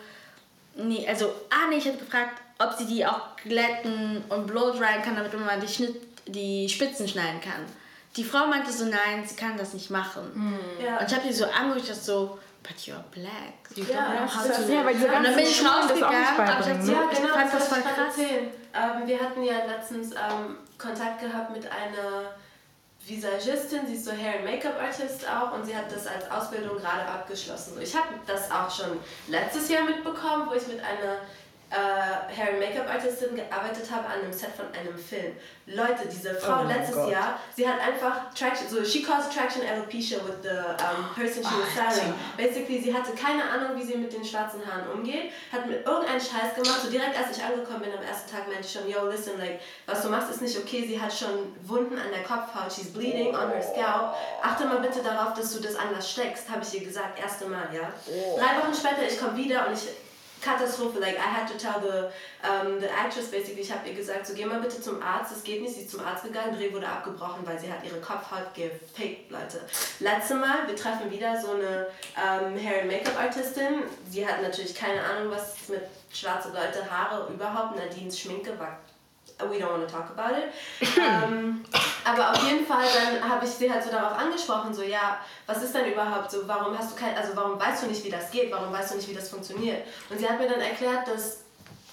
nee, also, ah nee, ich habe gefragt, ob sie die auch glätten und blow-dryen kann, damit man die, Schnitt, die Spitzen schneiden kann. Die Frau meinte so, nein, sie kann das nicht machen. Ja. Und ich habe sie so angeguckt, das so, but you're black. You don't Ja, know how to... Ja, weil diese und dann ganzen bin ich rausgegangen, aber ich ne? Ja, ich genau, fand das das voll gerade krass. erzählen. Ähm, wir hatten ja letztens ähm, Kontakt gehabt mit einer Visagistin, sie ist so Hair- and Make-up-Artist auch und sie hat das als Ausbildung gerade abgeschlossen. So, Ich habe das auch schon letztes Jahr mitbekommen, wo ich mit einer äh, Hair- and Make-up-Artistin gearbeitet habe an einem Set von einem Film. Leute, diese Frau Oh letztes Gott. Jahr, sie hat einfach Traction, so she caused traction alopecia with the um, person she was styling. Basically, sie hatte keine Ahnung, wie sie mit den schwarzen Haaren umgeht, hat mit irgendeinen Scheiß gemacht. So direkt als ich angekommen bin am ersten Tag, meinte ich schon, yo, listen, like, was du machst ist nicht okay. Sie hat schon Wunden an der Kopfhaut, she's bleeding on her scalp. Achte mal bitte darauf, dass du das anders steckst, habe ich ihr gesagt, erste Mal, ja. Drei Wochen später, ich komme wieder und ich Katastrophe, like I had to tell the, um, the actress basically, ich habe ihr gesagt, so geh mal bitte zum Arzt, das geht nicht, sie ist zum Arzt gegangen, Dreh wurde abgebrochen, weil sie hat ihre Kopfhaut gefaked, Leute. Letzte Mal, wir treffen wieder so eine ähm, Hair- and Make-up-Artistin, sie hat natürlich keine Ahnung, was mit schwarze Leute, Haare überhaupt, Nadines Schminke war we don't want to talk about it. ähm, (laughs) aber auf jeden Fall, dann habe ich sie halt so darauf angesprochen, so ja, was ist denn überhaupt so, warum hast du kein, also warum weißt du nicht, wie das geht, warum weißt du nicht, wie das funktioniert? Und sie hat mir dann erklärt, dass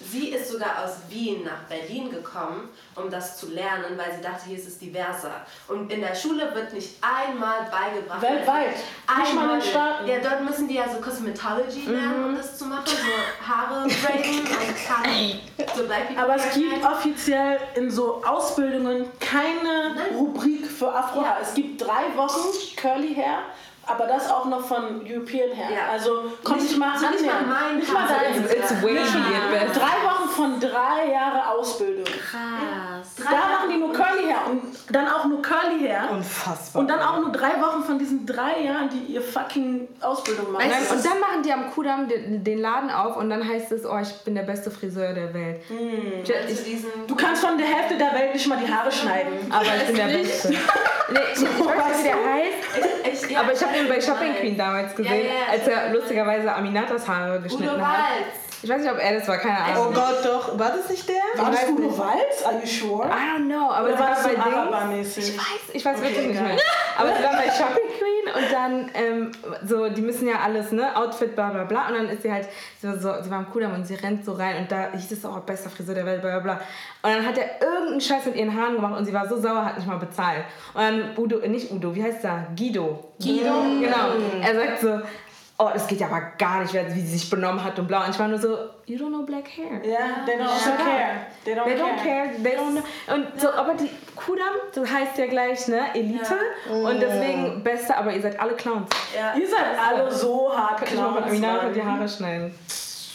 sie ist sogar aus Wien nach Berlin gekommen, um das zu lernen, weil sie dachte, hier ist es diverser. Und in der Schule wird nicht einmal beigebracht. Weltweit. Nicht mal in den Einmal. Staaten. Ja, dort müssen die ja so Cosmetology lernen, um das zu machen, so Haare braiden und Haare, so Black Aber es gibt offiziell in so Ausbildungen keine Nein. Rubrik für Afrohaar. Ja. Es gibt drei Wochen Curly Hair, aber das auch noch von European Hair. Ja. Also kommt Nicht- nicht mal so nicht mal mein Nicht mal dein. It's, it's best. Drei Wochen von drei Jahre Ausbildung. Krass. Da machen die nur Curly Hair und dann auch nur Curly Hair. Unfassbar. Und dann auch nur drei Wochen von diesen drei Jahren, die ihr fucking Ausbildung machen. Nein, und dann machen die am Kudamm den, den Laden auf und dann heißt es, oh, ich bin der beste Friseur der Welt. Ich, zu ich, diesen Du kannst von der Hälfte der Welt nicht mal die Haare schneiden. aber ich bin der Beste. (laughs) Nee, ich, ich weiß nicht, wie der heißt. (laughs) Ich, ja, Aber ich habe ihn bei. Shopping Queen damals gesehen, Ja, ja, als er lustigerweise Aminatas Haare geschnitten Udo hat. Walz. Ich weiß nicht, ob er das war, keine Oh Ahnung. Gott, doch. War das nicht der? War das nicht. Walz? Are you sure? I don't know, aber Oder es war war das so bei. Araber-mäßig? Ich weiß, ich weiß wirklich nicht mehr. Aber (laughs) sie war bei Shopping Queen und dann, ähm, so, die müssen ja alles, ne, Outfit, bla bla bla. Und dann ist sie halt, so, so, sie war am Kudamm und sie rennt so rein und da hieß es auch, bester Friseur der Welt, bla bla bla. Und dann hat er irgendeinen Scheiß mit ihren Haaren gemacht und sie war so sauer, hat nicht mal bezahlt. Und dann Udo, nicht Udo, wie heißt der? Guido. Guido? Genau. Er sagt so, oh, das geht ja aber gar nicht, wie sie sich benommen hat und blau. Und ich war nur so, you don't know black hair. Ja, they don't also care. They don't, They care. don't care, they don't know. Und so, aber die Kudam, du heißt ja gleich, ne, Elite. Und deswegen Beste, aber ihr seid alle Clowns. Ja. Ihr seid alle so hart Könnt ihr mal von Clowns, Aminata Mann. die Haare schneiden.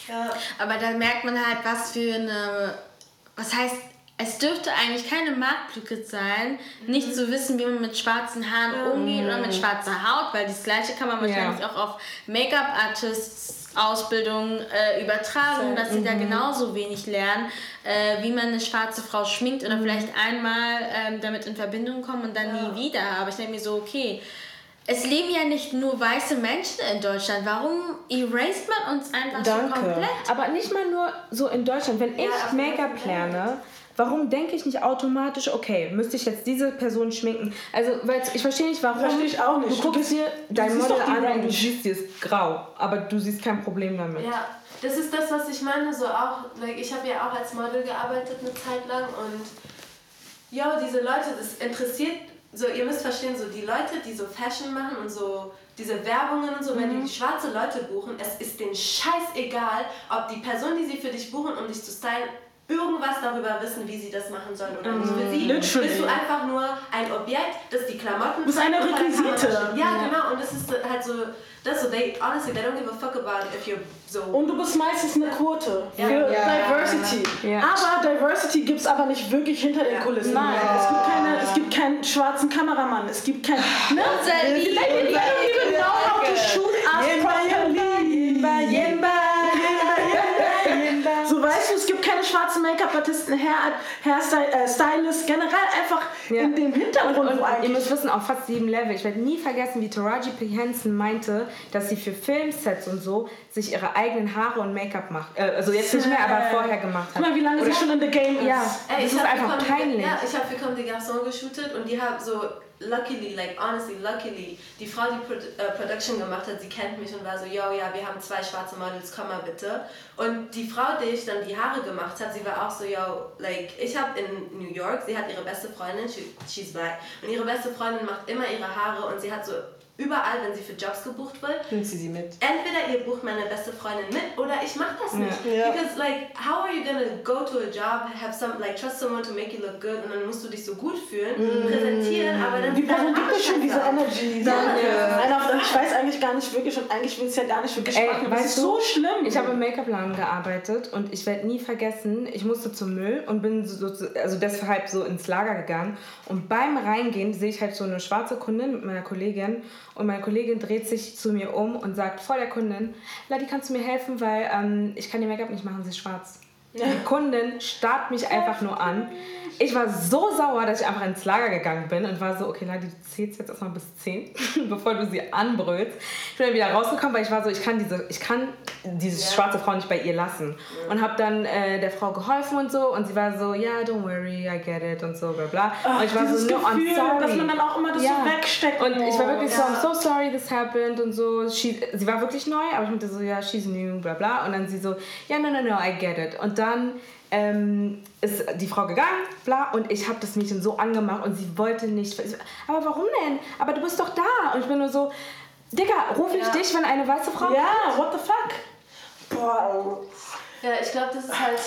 Ja. Aber da merkt man halt, was für eine. Was heißt, es dürfte eigentlich keine Marktlücke sein, nicht zu wissen, wie man mit schwarzen Haaren umgeht oder mit schwarzer Haut, weil das Gleiche kann man wahrscheinlich Ja. auch auf Make-up-Artists. Ausbildung äh, übertragen, dass sie da genauso wenig lernen, äh, wie man eine schwarze Frau schminkt oder vielleicht einmal ähm, damit in Verbindung kommen und dann nie wieder. Aber ich denke mir so, okay, es leben ja nicht nur weiße Menschen in Deutschland. Warum erased man uns einfach Danke. so komplett? Aber nicht mal nur so in Deutschland. Wenn ich auf Make-up lerne, warum denke ich nicht automatisch, okay, müsste ich jetzt diese Person schminken? Also, weil ich verstehe nicht, warum. Verstehe ich auch nicht. Du guckst dir dein Model an und Range. du siehst, sie ist grau, aber du siehst kein Problem damit. Ja, das ist das, was ich meine. So auch, like, ich habe ja auch als Model gearbeitet eine Zeit lang und ja, diese Leute, das interessiert, so ihr müsst verstehen, so die Leute, die so Fashion machen und so diese Werbungen und so, wenn die schwarze Leute buchen, es ist denen scheißegal, ob die Person, die sie für dich buchen, um dich zu stylen, irgendwas darüber wissen, wie sie das machen sollen oder nicht. Für sie Literally. bist du einfach nur ein Objekt, das die Klamotten... Du bist eine der Requisite. Kamera- Ja, genau. Und das ist halt so... Das so, they, honestly, they don't give a fuck about if you're so... Und du bist meistens eine Quote für Ja. Diversity. Ja. Aber Diversity gibt es aber nicht wirklich hinter den Kulissen. Nein. Es, gibt keine, es gibt keinen schwarzen Kameramann. Es gibt keinen. Ne? Unser Lied. They didn't even know how to shoot us properly. So schwarzen Make-up-Artisten, Hair, Hairstyle, äh, generell einfach Ja. in dem Hintergrund, Und wo ihr müsst wissen, auf fast jedem Level. Ich werde nie vergessen, wie Taraji P. Henson meinte, dass sie für Filmsets und so sich ihre eigenen Haare und Make-up macht. Äh, also jetzt nicht mehr, aber vorher gemacht hat. Guck mal, wie lange sie schon in the game ist. Ja, Ey, das ist einfach peinlich. Ja, ich habe für Comme des Garçons geshootet und die haben so, luckily, like honestly, luckily, die Frau, die Pro äh, Production gemacht hat, sie kennt mich und war so, yo, ja, wir haben zwei schwarze Models, komm mal bitte. Und die Frau, die ich dann die Haare gemacht habe, sie war auch so, yo, like, ich habe in New York, sie hat ihre beste Freundin, she, she's black, und ihre beste Freundin macht immer ihre Haare und sie hat so überall, wenn sie für Jobs gebucht wird, Nimmt sie sie mit. entweder ihr bucht meine beste Freundin mit oder ich mach das nicht. Ja. Because like, how are you gonna go to a job, have some like trust someone to make you look good und dann musst du dich so gut fühlen, präsentieren, aber dann Die Person gibt es schon diese. Energy. Danke. Einer, ich weiß eigentlich gar nicht wirklich und eigentlich will es ja gar nicht wirklich Ey, machen. Das weißt ist du, so schlimm. Ich habe im Make-up-Laden gearbeitet und ich werde nie vergessen, ich musste zum Müll und bin so- also deshalb so ins Lager gegangen. Und beim Reingehen sehe ich halt so eine schwarze Kundin mit meiner Kollegin und meine Kollegin dreht sich zu mir um und sagt vor der Kundin, Ladi, kannst du mir helfen, weil ähm, ich kann die Make-up nicht machen, sie ist schwarz. Die Kundin starrt mich einfach nur an. Ich war so sauer, dass ich einfach ins Lager gegangen bin und war so, okay, Ladi, du zählst jetzt erstmal bis 10, (laughs) bevor du sie anbrüllst. Ich bin dann wieder rausgekommen, weil ich war so, ich kann diese, ich kann diese schwarze Frau nicht bei ihr lassen. Und habe dann äh, der Frau geholfen und so und sie war so, ja, don't worry, I get it und so, bla bla. und ich war so, no, I'm Gefühl, sorry. dass man dann auch immer das Ja. so wegsteckt. Und ich war wirklich so, Ja. I'm so sorry this happened und so. She, sie war wirklich neu, aber ich meinte so, ja, she's new, bla bla. Und dann sie so, ja, no, no, no, I get it. Und dann ähm, ist die Frau gegangen, bla, und ich habe das Mädchen so angemacht und sie wollte nicht. Ich Aber warum denn? Aber du bist doch da. Und ich bin nur so, Digga, ruf ich Ja. dich, wenn eine weiße Frau Ja, what the fuck? Boah. Ja, ich glaube, das ist halt,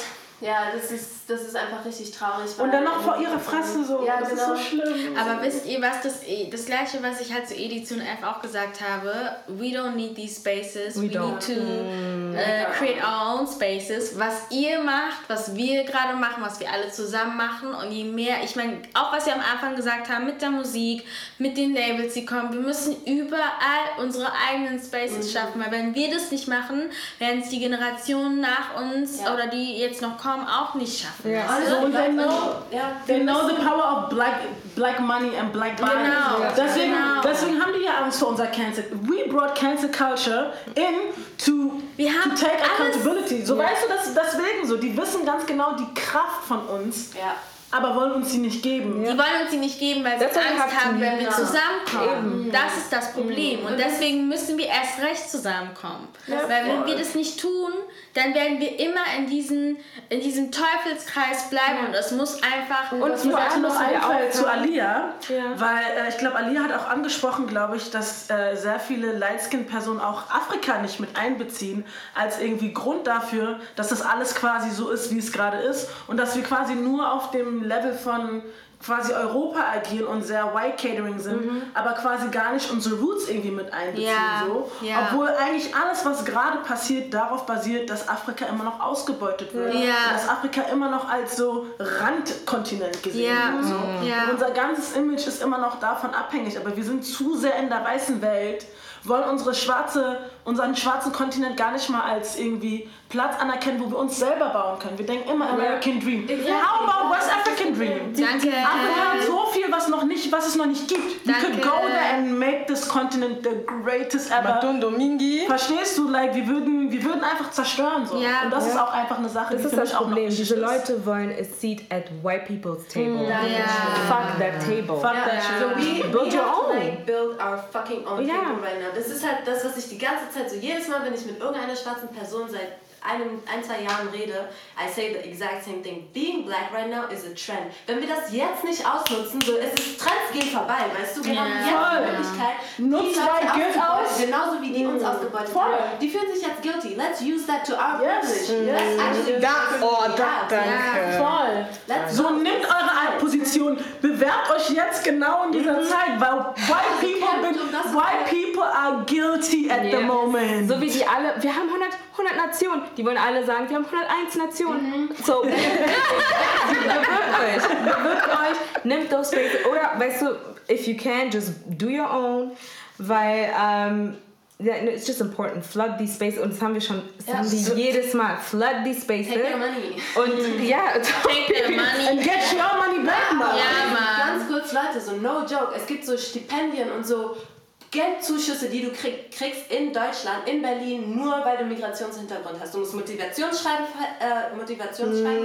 ja, das ist, das ist einfach richtig traurig. Und dann noch vor ihrer Fresse so. Ja, das genau. ist so schlimm. Aber wisst ihr, was das das gleiche, was ich halt zu Edition F auch gesagt habe, we don't need these spaces, we, don't. need to äh, create our own spaces. Was ihr macht, was wir gerade machen, was wir alle zusammen machen und je mehr, ich meine, auch was wir am Anfang gesagt haben mit der Musik, mit den Labels, die kommen, wir müssen überall unsere eigenen Spaces schaffen, weil wenn wir das nicht machen, werden es die Generationen nach uns Ja. oder die jetzt noch kommen auch nicht schaffen. Ja. weißt du? und they know, ja, they know the power of black, black money and black bodies. Genau, Deswegen, genau. deswegen haben die ja Angst vor unser Cancel. We brought Cancel Culture in to, Wir haben to take alles- accountability. So weißt du, das deswegen so. Die wissen ganz genau die Kraft von uns, ja. aber wollen uns sie nicht geben. Die wollen uns sie nicht geben, weil sie we Angst have to haben, wenn wir zusammenkommen. Das ist das Problem. Und deswegen müssen wir erst recht zusammenkommen. Weil wenn wir das nicht tun, dann werden wir immer in, diesen, in diesem Teufelskreis bleiben. Und es muss einfach... Und mir vor allem noch einfällt zu. Alia, Ja. weil äh, ich glaube, Alia hat auch angesprochen, glaube ich, dass äh, sehr viele Lightskin-Personen auch Afrika nicht mit einbeziehen, als irgendwie Grund dafür, dass das alles quasi so ist, wie es gerade ist und dass wir quasi nur auf dem Level von quasi Europa agieren und sehr White Catering sind, aber quasi gar nicht unsere Roots irgendwie mit einbeziehen. Ja, so. ja. Obwohl eigentlich alles, was gerade passiert, darauf basiert, dass Afrika immer noch ausgebeutet wird. Ja. Dass Afrika immer noch als so Randkontinent gesehen wird. So. Und unser ganzes Image ist immer noch davon abhängig, aber wir sind zu sehr in der weißen Welt, wollen unsere schwarze, unseren schwarzen Kontinent gar nicht mal als irgendwie Platz anerkennen, wo wir uns selber bauen können. Wir denken immer American Dream. How about West African Dream? Danke. Afrika hat so viel, was, noch nicht, was es noch nicht gibt. We could Danke. go there and make this continent the greatest ever. Matundo Mingi. Verstehst du? Like, wir würden, wir würden einfach zerstören. So. Ja. Und das ist Ja. auch einfach eine Sache, Das die ist für das mich auch noch Problem. Diese ist. Leute wollen a seat at white people's table. Ja. Fuck that table. Fuck that Ja. shit. So we, Build we your own. like build our fucking own Ja. table right now. Das ist halt das, was ich die ganze Zeit so jedes Mal, wenn ich mit irgendeiner schwarzen Person seit einem, ein, zwei Jahren rede, I say the exact same thing. Being black right now is a trend. Wenn wir das jetzt nicht ausnutzen, so es ist Trends gehen vorbei, weißt du? Wir Ja. haben jetzt die Möglichkeit, Nutzt die Leute aus. genauso wie die uns Mhm. ausgebeutet Voll. haben. Die fühlen sich jetzt guilty. Let's use that to our Yes. privilege. Yes. Let's actually Da, oh, da, danke. Voll. Let's So nehmt eure Position, bewerbt euch jetzt genau in dieser Zeit, weil white (laughs) people, white people are guilty at the Yeah. moment. So wie die alle, wir haben 100, 100 Nationen. Die wollen alle sagen, wir haben 101 Nationen. So, (laughs) bewirbt euch. Bewirbt euch, nehmt those spaces. Oder, weißt du, if you can, just do your own. Weil, ähm, yeah, no, it's just important. Flood these spaces. Und das haben wir schon, das Ja. haben wir jedes Mal. Flood these spaces. Take their money. Und ja, Take their money. And get your money back, man. Ja, Mann. Ganz kurz, Leute, so no joke. Es gibt so Stipendien und so Geldzuschüsse, die du krieg, kriegst in Deutschland, in Berlin, nur weil du Migrationshintergrund hast. Du musst Motivationsschreiben, äh, Motivationsschreiben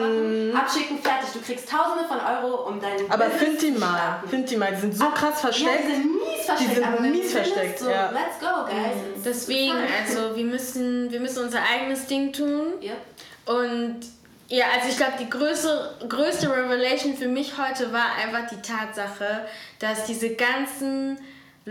machen, abschicken, fertig. Du kriegst Tausende von Euro, um deinen Aber Business find die zu mal, find die mal, die sind so krass Ja, versteckt. die sind mies versteckt. sind aber wenn du mies versteckt, So, ja. Let's go, guys. It's Deswegen, also wir müssen, wir müssen unser eigenes Ding tun. Ja. Und ja, also ich glaube, die größte, größte Revelation für mich heute war einfach die Tatsache, dass diese ganzen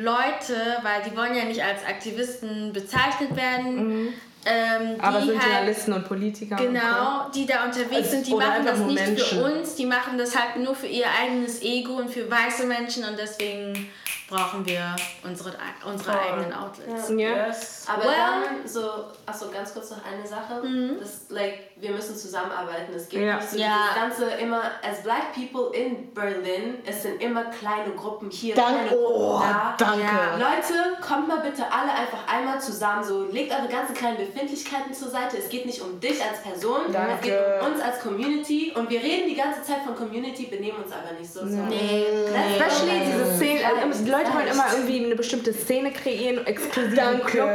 Leute, weil die wollen ja nicht als Aktivisten bezeichnet werden, ähm, die aber sind halt, Journalisten und Politiker. und Genau, die da unterwegs Also, sind, die machen das nicht Menschen. für uns, die machen das halt nur für ihr eigenes Ego und für weiße Menschen und deswegen brauchen wir unsere, unsere eigenen Outlets. Ja. Yes. Aber Well- dann so, achso, ganz kurz noch eine Sache. Das, like, wir müssen zusammenarbeiten. Es geht Ja. nicht so Ja. dieses ganze immer, as black people in Berlin, es sind immer kleine Gruppen hier, Danke. kleine Gruppen Oh, da. danke. Ja. Leute, kommt mal bitte alle einfach einmal zusammen. So, legt eure ganzen kleinen Befindlichkeiten zur Seite. Es geht nicht um dich als Person, es Danke. geht um uns als Community. Und wir reden die ganze Zeit von Community, benehmen uns aber nicht so. Nee, go, Especially guys. diese Szene, also die Leute wollen immer irgendwie eine bestimmte Szene kreieren, exklusiv Danke. Club.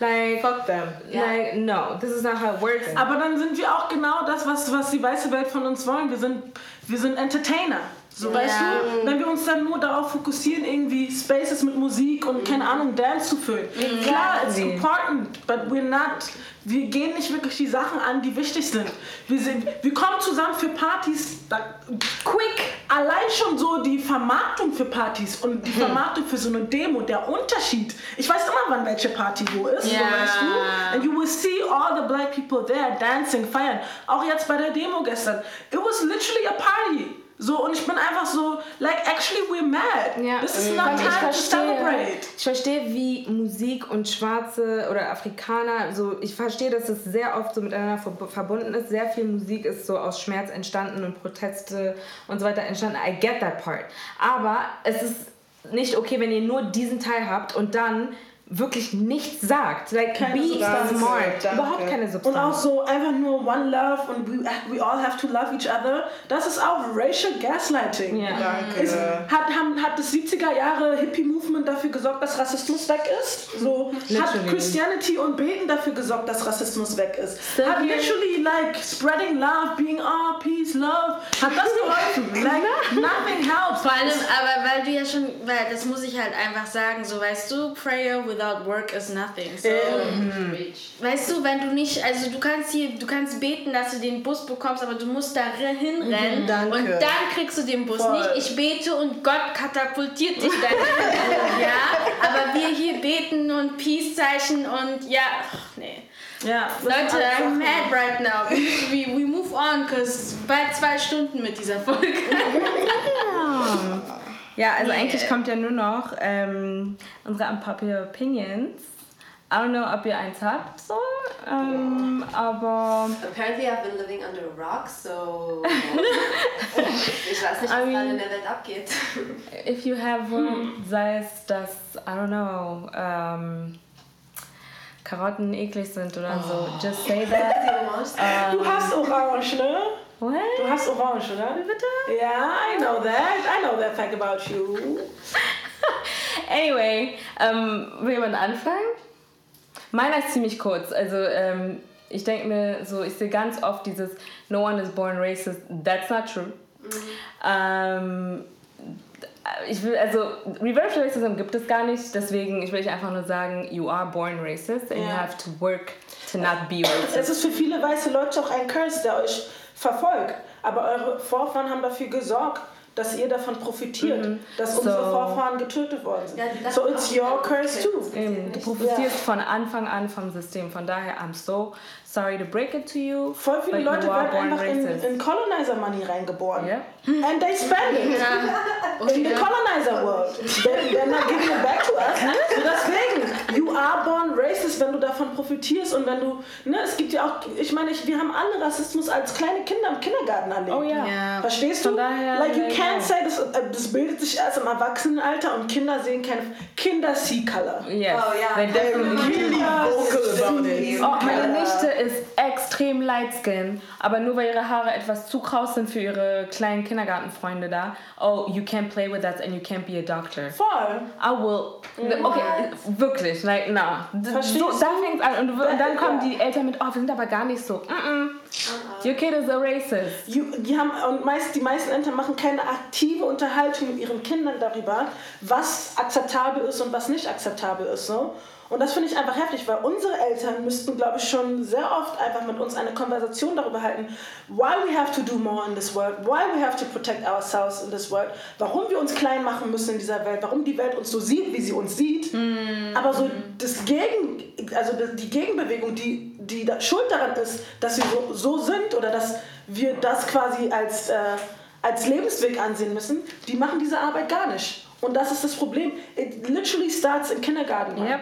Like, Fuck them. Ja. Like, no, this is not how it works. Aber dann sind wir auch genau das, was, was die weiße Welt von uns wollen. Wir sind, wir sind Entertainer. So, weißt du, wenn wir uns dann nur darauf fokussieren, irgendwie Spaces mit Musik und keine Ahnung, Dance zu füllen. Klar, it's important, but we're not, wir gehen nicht wirklich die Sachen an, die wichtig sind. Wir, sind, wir kommen zusammen für Partys, da, quick, allein schon so die Vermarktung für Partys und die Vermarktung für so eine Demo, der Unterschied. Ich weiß immer, wann welche Party wo ist, so, Ja. weißt du. And you will see all the black people there dancing, feiern. Auch jetzt bei der Demo gestern. It was literally a party. So, und ich bin einfach so, like, actually we're mad. Ja. This is Mhm. not time to verstehe, celebrate. ich verstehe, wie Musik und Schwarze oder Afrikaner, so ich verstehe, dass es sehr oft so miteinander ver- verbunden ist. Sehr viel Musik ist so aus Schmerz entstanden und Proteste und so weiter entstanden. I get that part. Aber es ist nicht okay, wenn ihr nur diesen Teil habt und dann wirklich nichts sagt. Like, Keine be Substanz. smart. Danke. Überhaupt keine Und Substanz. auch so einfach nur one love und we, we all have to love each other. Das ist auch racial gaslighting. Ja. Danke. Ist, hat, haben, hat das 70er Jahre Hippie-Movement dafür gesorgt, dass Rassismus weg ist? So, hat. Christianity und Beten dafür gesorgt, dass Rassismus weg ist? So hat here- literally like spreading love, being oh, peace, love, hat das geholfen? (laughs) like, nothing helps. Vor allem, aber weil du ja schon, weil das muss ich halt einfach sagen, so weißt du, prayer without work is nothing. So, weißt du, wenn du nicht, also du kannst hier, du kannst beten, dass du den Bus bekommst, aber du musst da hinrennen danke. und dann kriegst du den Bus. Voll. Nicht, ich bete und Gott katapultiert dich dahin. (laughs) ja, aber wir hier beten und Peace-Zeichen und ja, ach, nee. Ja, Leute, I'm mad right now. We, we move on, cause bald zwei Stunden mit dieser Folge. (laughs) Ja, also Nee. eigentlich kommt ja nur noch ähm, unsere unpopular opinions. I don't know, ob ihr eins habt, so, ähm, aber Apparently I've been living under a rock, so (laughs) ich weiß nicht, was I mean- in der Welt abgeht. if you have (laughs) one, sei es, dass, I don't know, ähm, Karotten eklig sind oder so, just say that. (laughs) Du hast Orange, ne? What? Du hast Orange, oder? Wie bitte? Ja, I know that. I know that fact about you. (laughs) Anyway, ähm, will jemand anfangen? Meiner ist ziemlich kurz. Also, ähm, ich denke mir so, ich sehe ganz oft dieses No one is born racist. That's not true. Ähm, ich will, also Reverse Racism gibt es gar nicht, deswegen ich will ich einfach nur sagen, you are born racist and you Ja. have to work to not be racist. Es ist für viele weiße Leute auch ein Curse, der euch verfolgt. Aber eure Vorfahren haben dafür gesorgt, dass ihr davon profitiert, dass unsere Mhm. So. Vorfahren getötet worden sind. Ja, so it's your ja, curse too. Eben, du profitierst von Anfang an vom System. Von daher, I'm so sorry to break it to you. Voll viele but Leute you are werden born einfach in, racist. in Colonizer Money reingeboren. Yeah. And they spend it. In the colonizer world. They, they're not giving it back profitierst und wenn du, ne, es gibt ja auch, ich meine, ich, wir haben alle Rassismus als kleine Kinder im Kindergarten erlebt. Oh ja. Ja. Verstehst Von du? daher, like you ja, can't ja. say, das, äh, das bildet sich erst im Erwachsenenalter und Kinder sehen keine, Kinder see color. Yes. Oh, ja. They definitely Really vocal about it. Oh, meine Nichte ist extrem light skin, aber nur weil ihre Haare etwas zu kraus sind für ihre kleinen Kindergartenfreunde da. Oh, you can't play with that and you can't be a doctor. Voll. I will. Okay, wirklich, like, na. Verstehst So, du? da fängt's an. Und, und dann kommen die Eltern mit, oh, wir sind aber gar nicht so. Mm -mm. Your kid is a racist. You, die haben, und meist, die meisten Eltern machen keine aktive Unterhaltung mit ihren Kindern darüber, was akzeptabel ist und was nicht akzeptabel ist. So. Und das finde ich einfach heftig, weil unsere Eltern müssten, glaube ich, schon sehr oft einfach mit uns eine Konversation darüber halten, why we have to do more in this world, why we have to protect ourselves in this world, warum wir uns klein machen müssen in dieser Welt, warum die Welt uns so sieht, wie sie uns sieht. Aber so das Gegen, also die Gegenbewegung, die, die da schuld daran ist, dass wir so, so sind oder dass wir das quasi als, äh, als Lebensweg ansehen müssen, die machen diese Arbeit gar nicht. Und das ist das Problem. It literally starts in Kindergarten. Yep.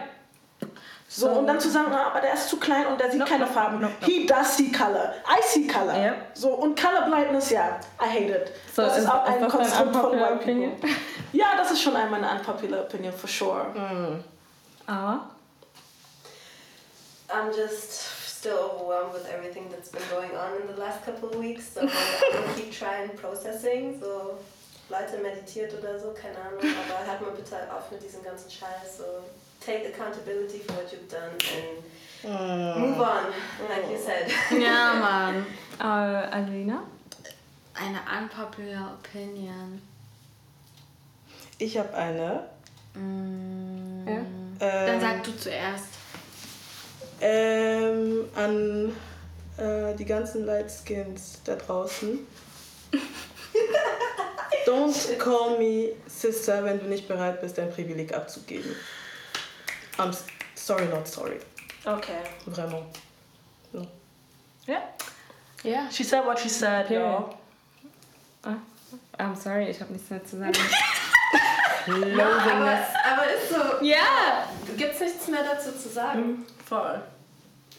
So, und dann zu sagen, ah, aber der ist zu klein und der sieht keine nope, Farben. nope, He does see color. I see color. Yep. So, und Colorblindness, ja, I hate it. So, das ist, ist- auch ein Konstrukt von unpopular white people. opinion? Ja, das ist schon einmal eine unpopular opinion, for sure. Aber I'm just still overwhelmed with everything that's been going on in the last couple of weeks. So I'm gonna (laughs) keep trying processing. So Leute meditiert oder so, keine Ahnung. Aber halt mal bitte auf mit diesem ganzen Scheiß. So take accountability for what you've done and move on, like you said. Ja, (laughs) Mann. äh, Alina? Eine unpopular Opinion. Ich habe eine. Ja. Dann Ähm, sag du zuerst. ähm, an äh, die ganzen Light Skins da draußen. (laughs) Don't call me Sister, wenn du nicht bereit bist, dein Privileg abzugeben. I'm sorry, not sorry. Okay. Vraiment. No. Yeah. Yeah. She said what she said, Period. yo. Uh, I'm sorry, ich habe nichts mehr zu sagen. aber, Lovingness. aber ist so, Ja! gibt's nichts mehr dazu zu sagen. Voll.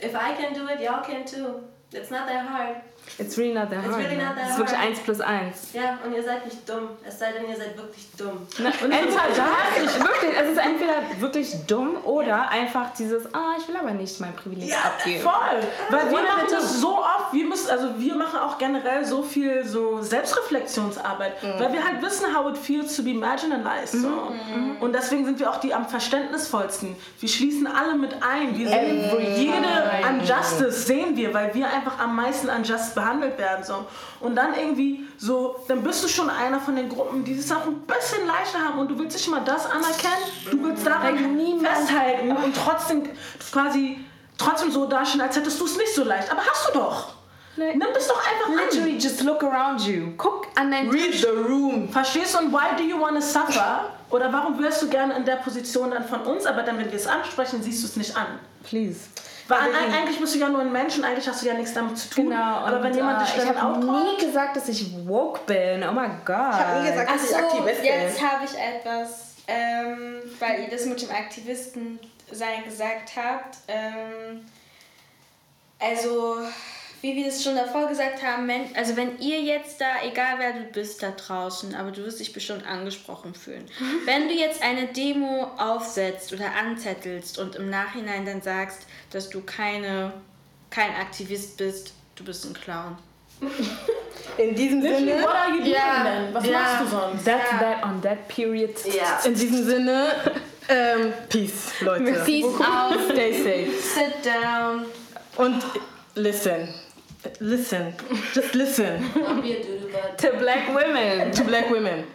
If I can do it, y'all can too. It's not that hard. It's really not that It's hard. really ne? not that Es ist wirklich hard. 1 plus 1. Ja, und ihr seid nicht dumm. Es sei denn, ihr seid wirklich dumm. (laughs) Entweder das, wirklich, es ist entweder wirklich dumm oder einfach dieses, ah, ich will aber nicht mein Privileg abgeben. Voll. Weil wir machen das so oft, wir müssen, also wir machen auch generell so viel so Selbstreflexionsarbeit, weil wir halt wissen, how it feels to be marginalized. So. Und deswegen sind wir auch die am verständnisvollsten. Wir schließen alle mit ein. Wir sehen jede Unjustice sehen wir, weil wir einfach am meisten unjust behandelt werden. So. Und dann irgendwie so, dann bist du schon einer von den Gruppen, die es auch ein bisschen leichter haben und du willst nicht mal das anerkennen, du willst daran festhalten und trotzdem quasi trotzdem so dastehen, als hättest du es nicht so leicht. Aber hast du doch. Nee. Nimm das doch einfach Literally an. just look around you. Guck an dein Read the room. Verstehst du? Und why do you want to suffer? Oder warum wärst du gerne in der Position dann von uns, aber dann, wenn wir es ansprechen, siehst du es nicht an? Please. Weil an, eigentlich bist du ja nur ein Mensch und eigentlich hast du ja nichts damit zu tun. Genau. Aber und, wenn jemand äh, dich ich dann habe auch nie gesagt, dass ich woke bin. Oh mein Gott. Ich habe nie gesagt, dass ich Achso, Aktivist jetzt bin. habe ich etwas, ähm, weil ihr das mit dem Aktivisten sein gesagt habt. Ähm, also, wie wir das schon davor gesagt haben, wenn, also wenn ihr jetzt da, egal wer du bist da draußen, aber du wirst dich bestimmt angesprochen fühlen. (laughs) Wenn du jetzt eine Demo aufsetzt oder anzettelst und im Nachhinein dann sagst, dass du keine, kein Aktivist bist, du bist ein Clown. (laughs) In diesem Sinne, what are you doing Ja. denn? Was Ja. machst du sonst? That's Ja. that on that period. Ja. in diesem Sinne, (laughs) ähm, Peace, Leute. Peace out, Stay safe. sit down. Und listen. Listen, just listen. to black women. to black women.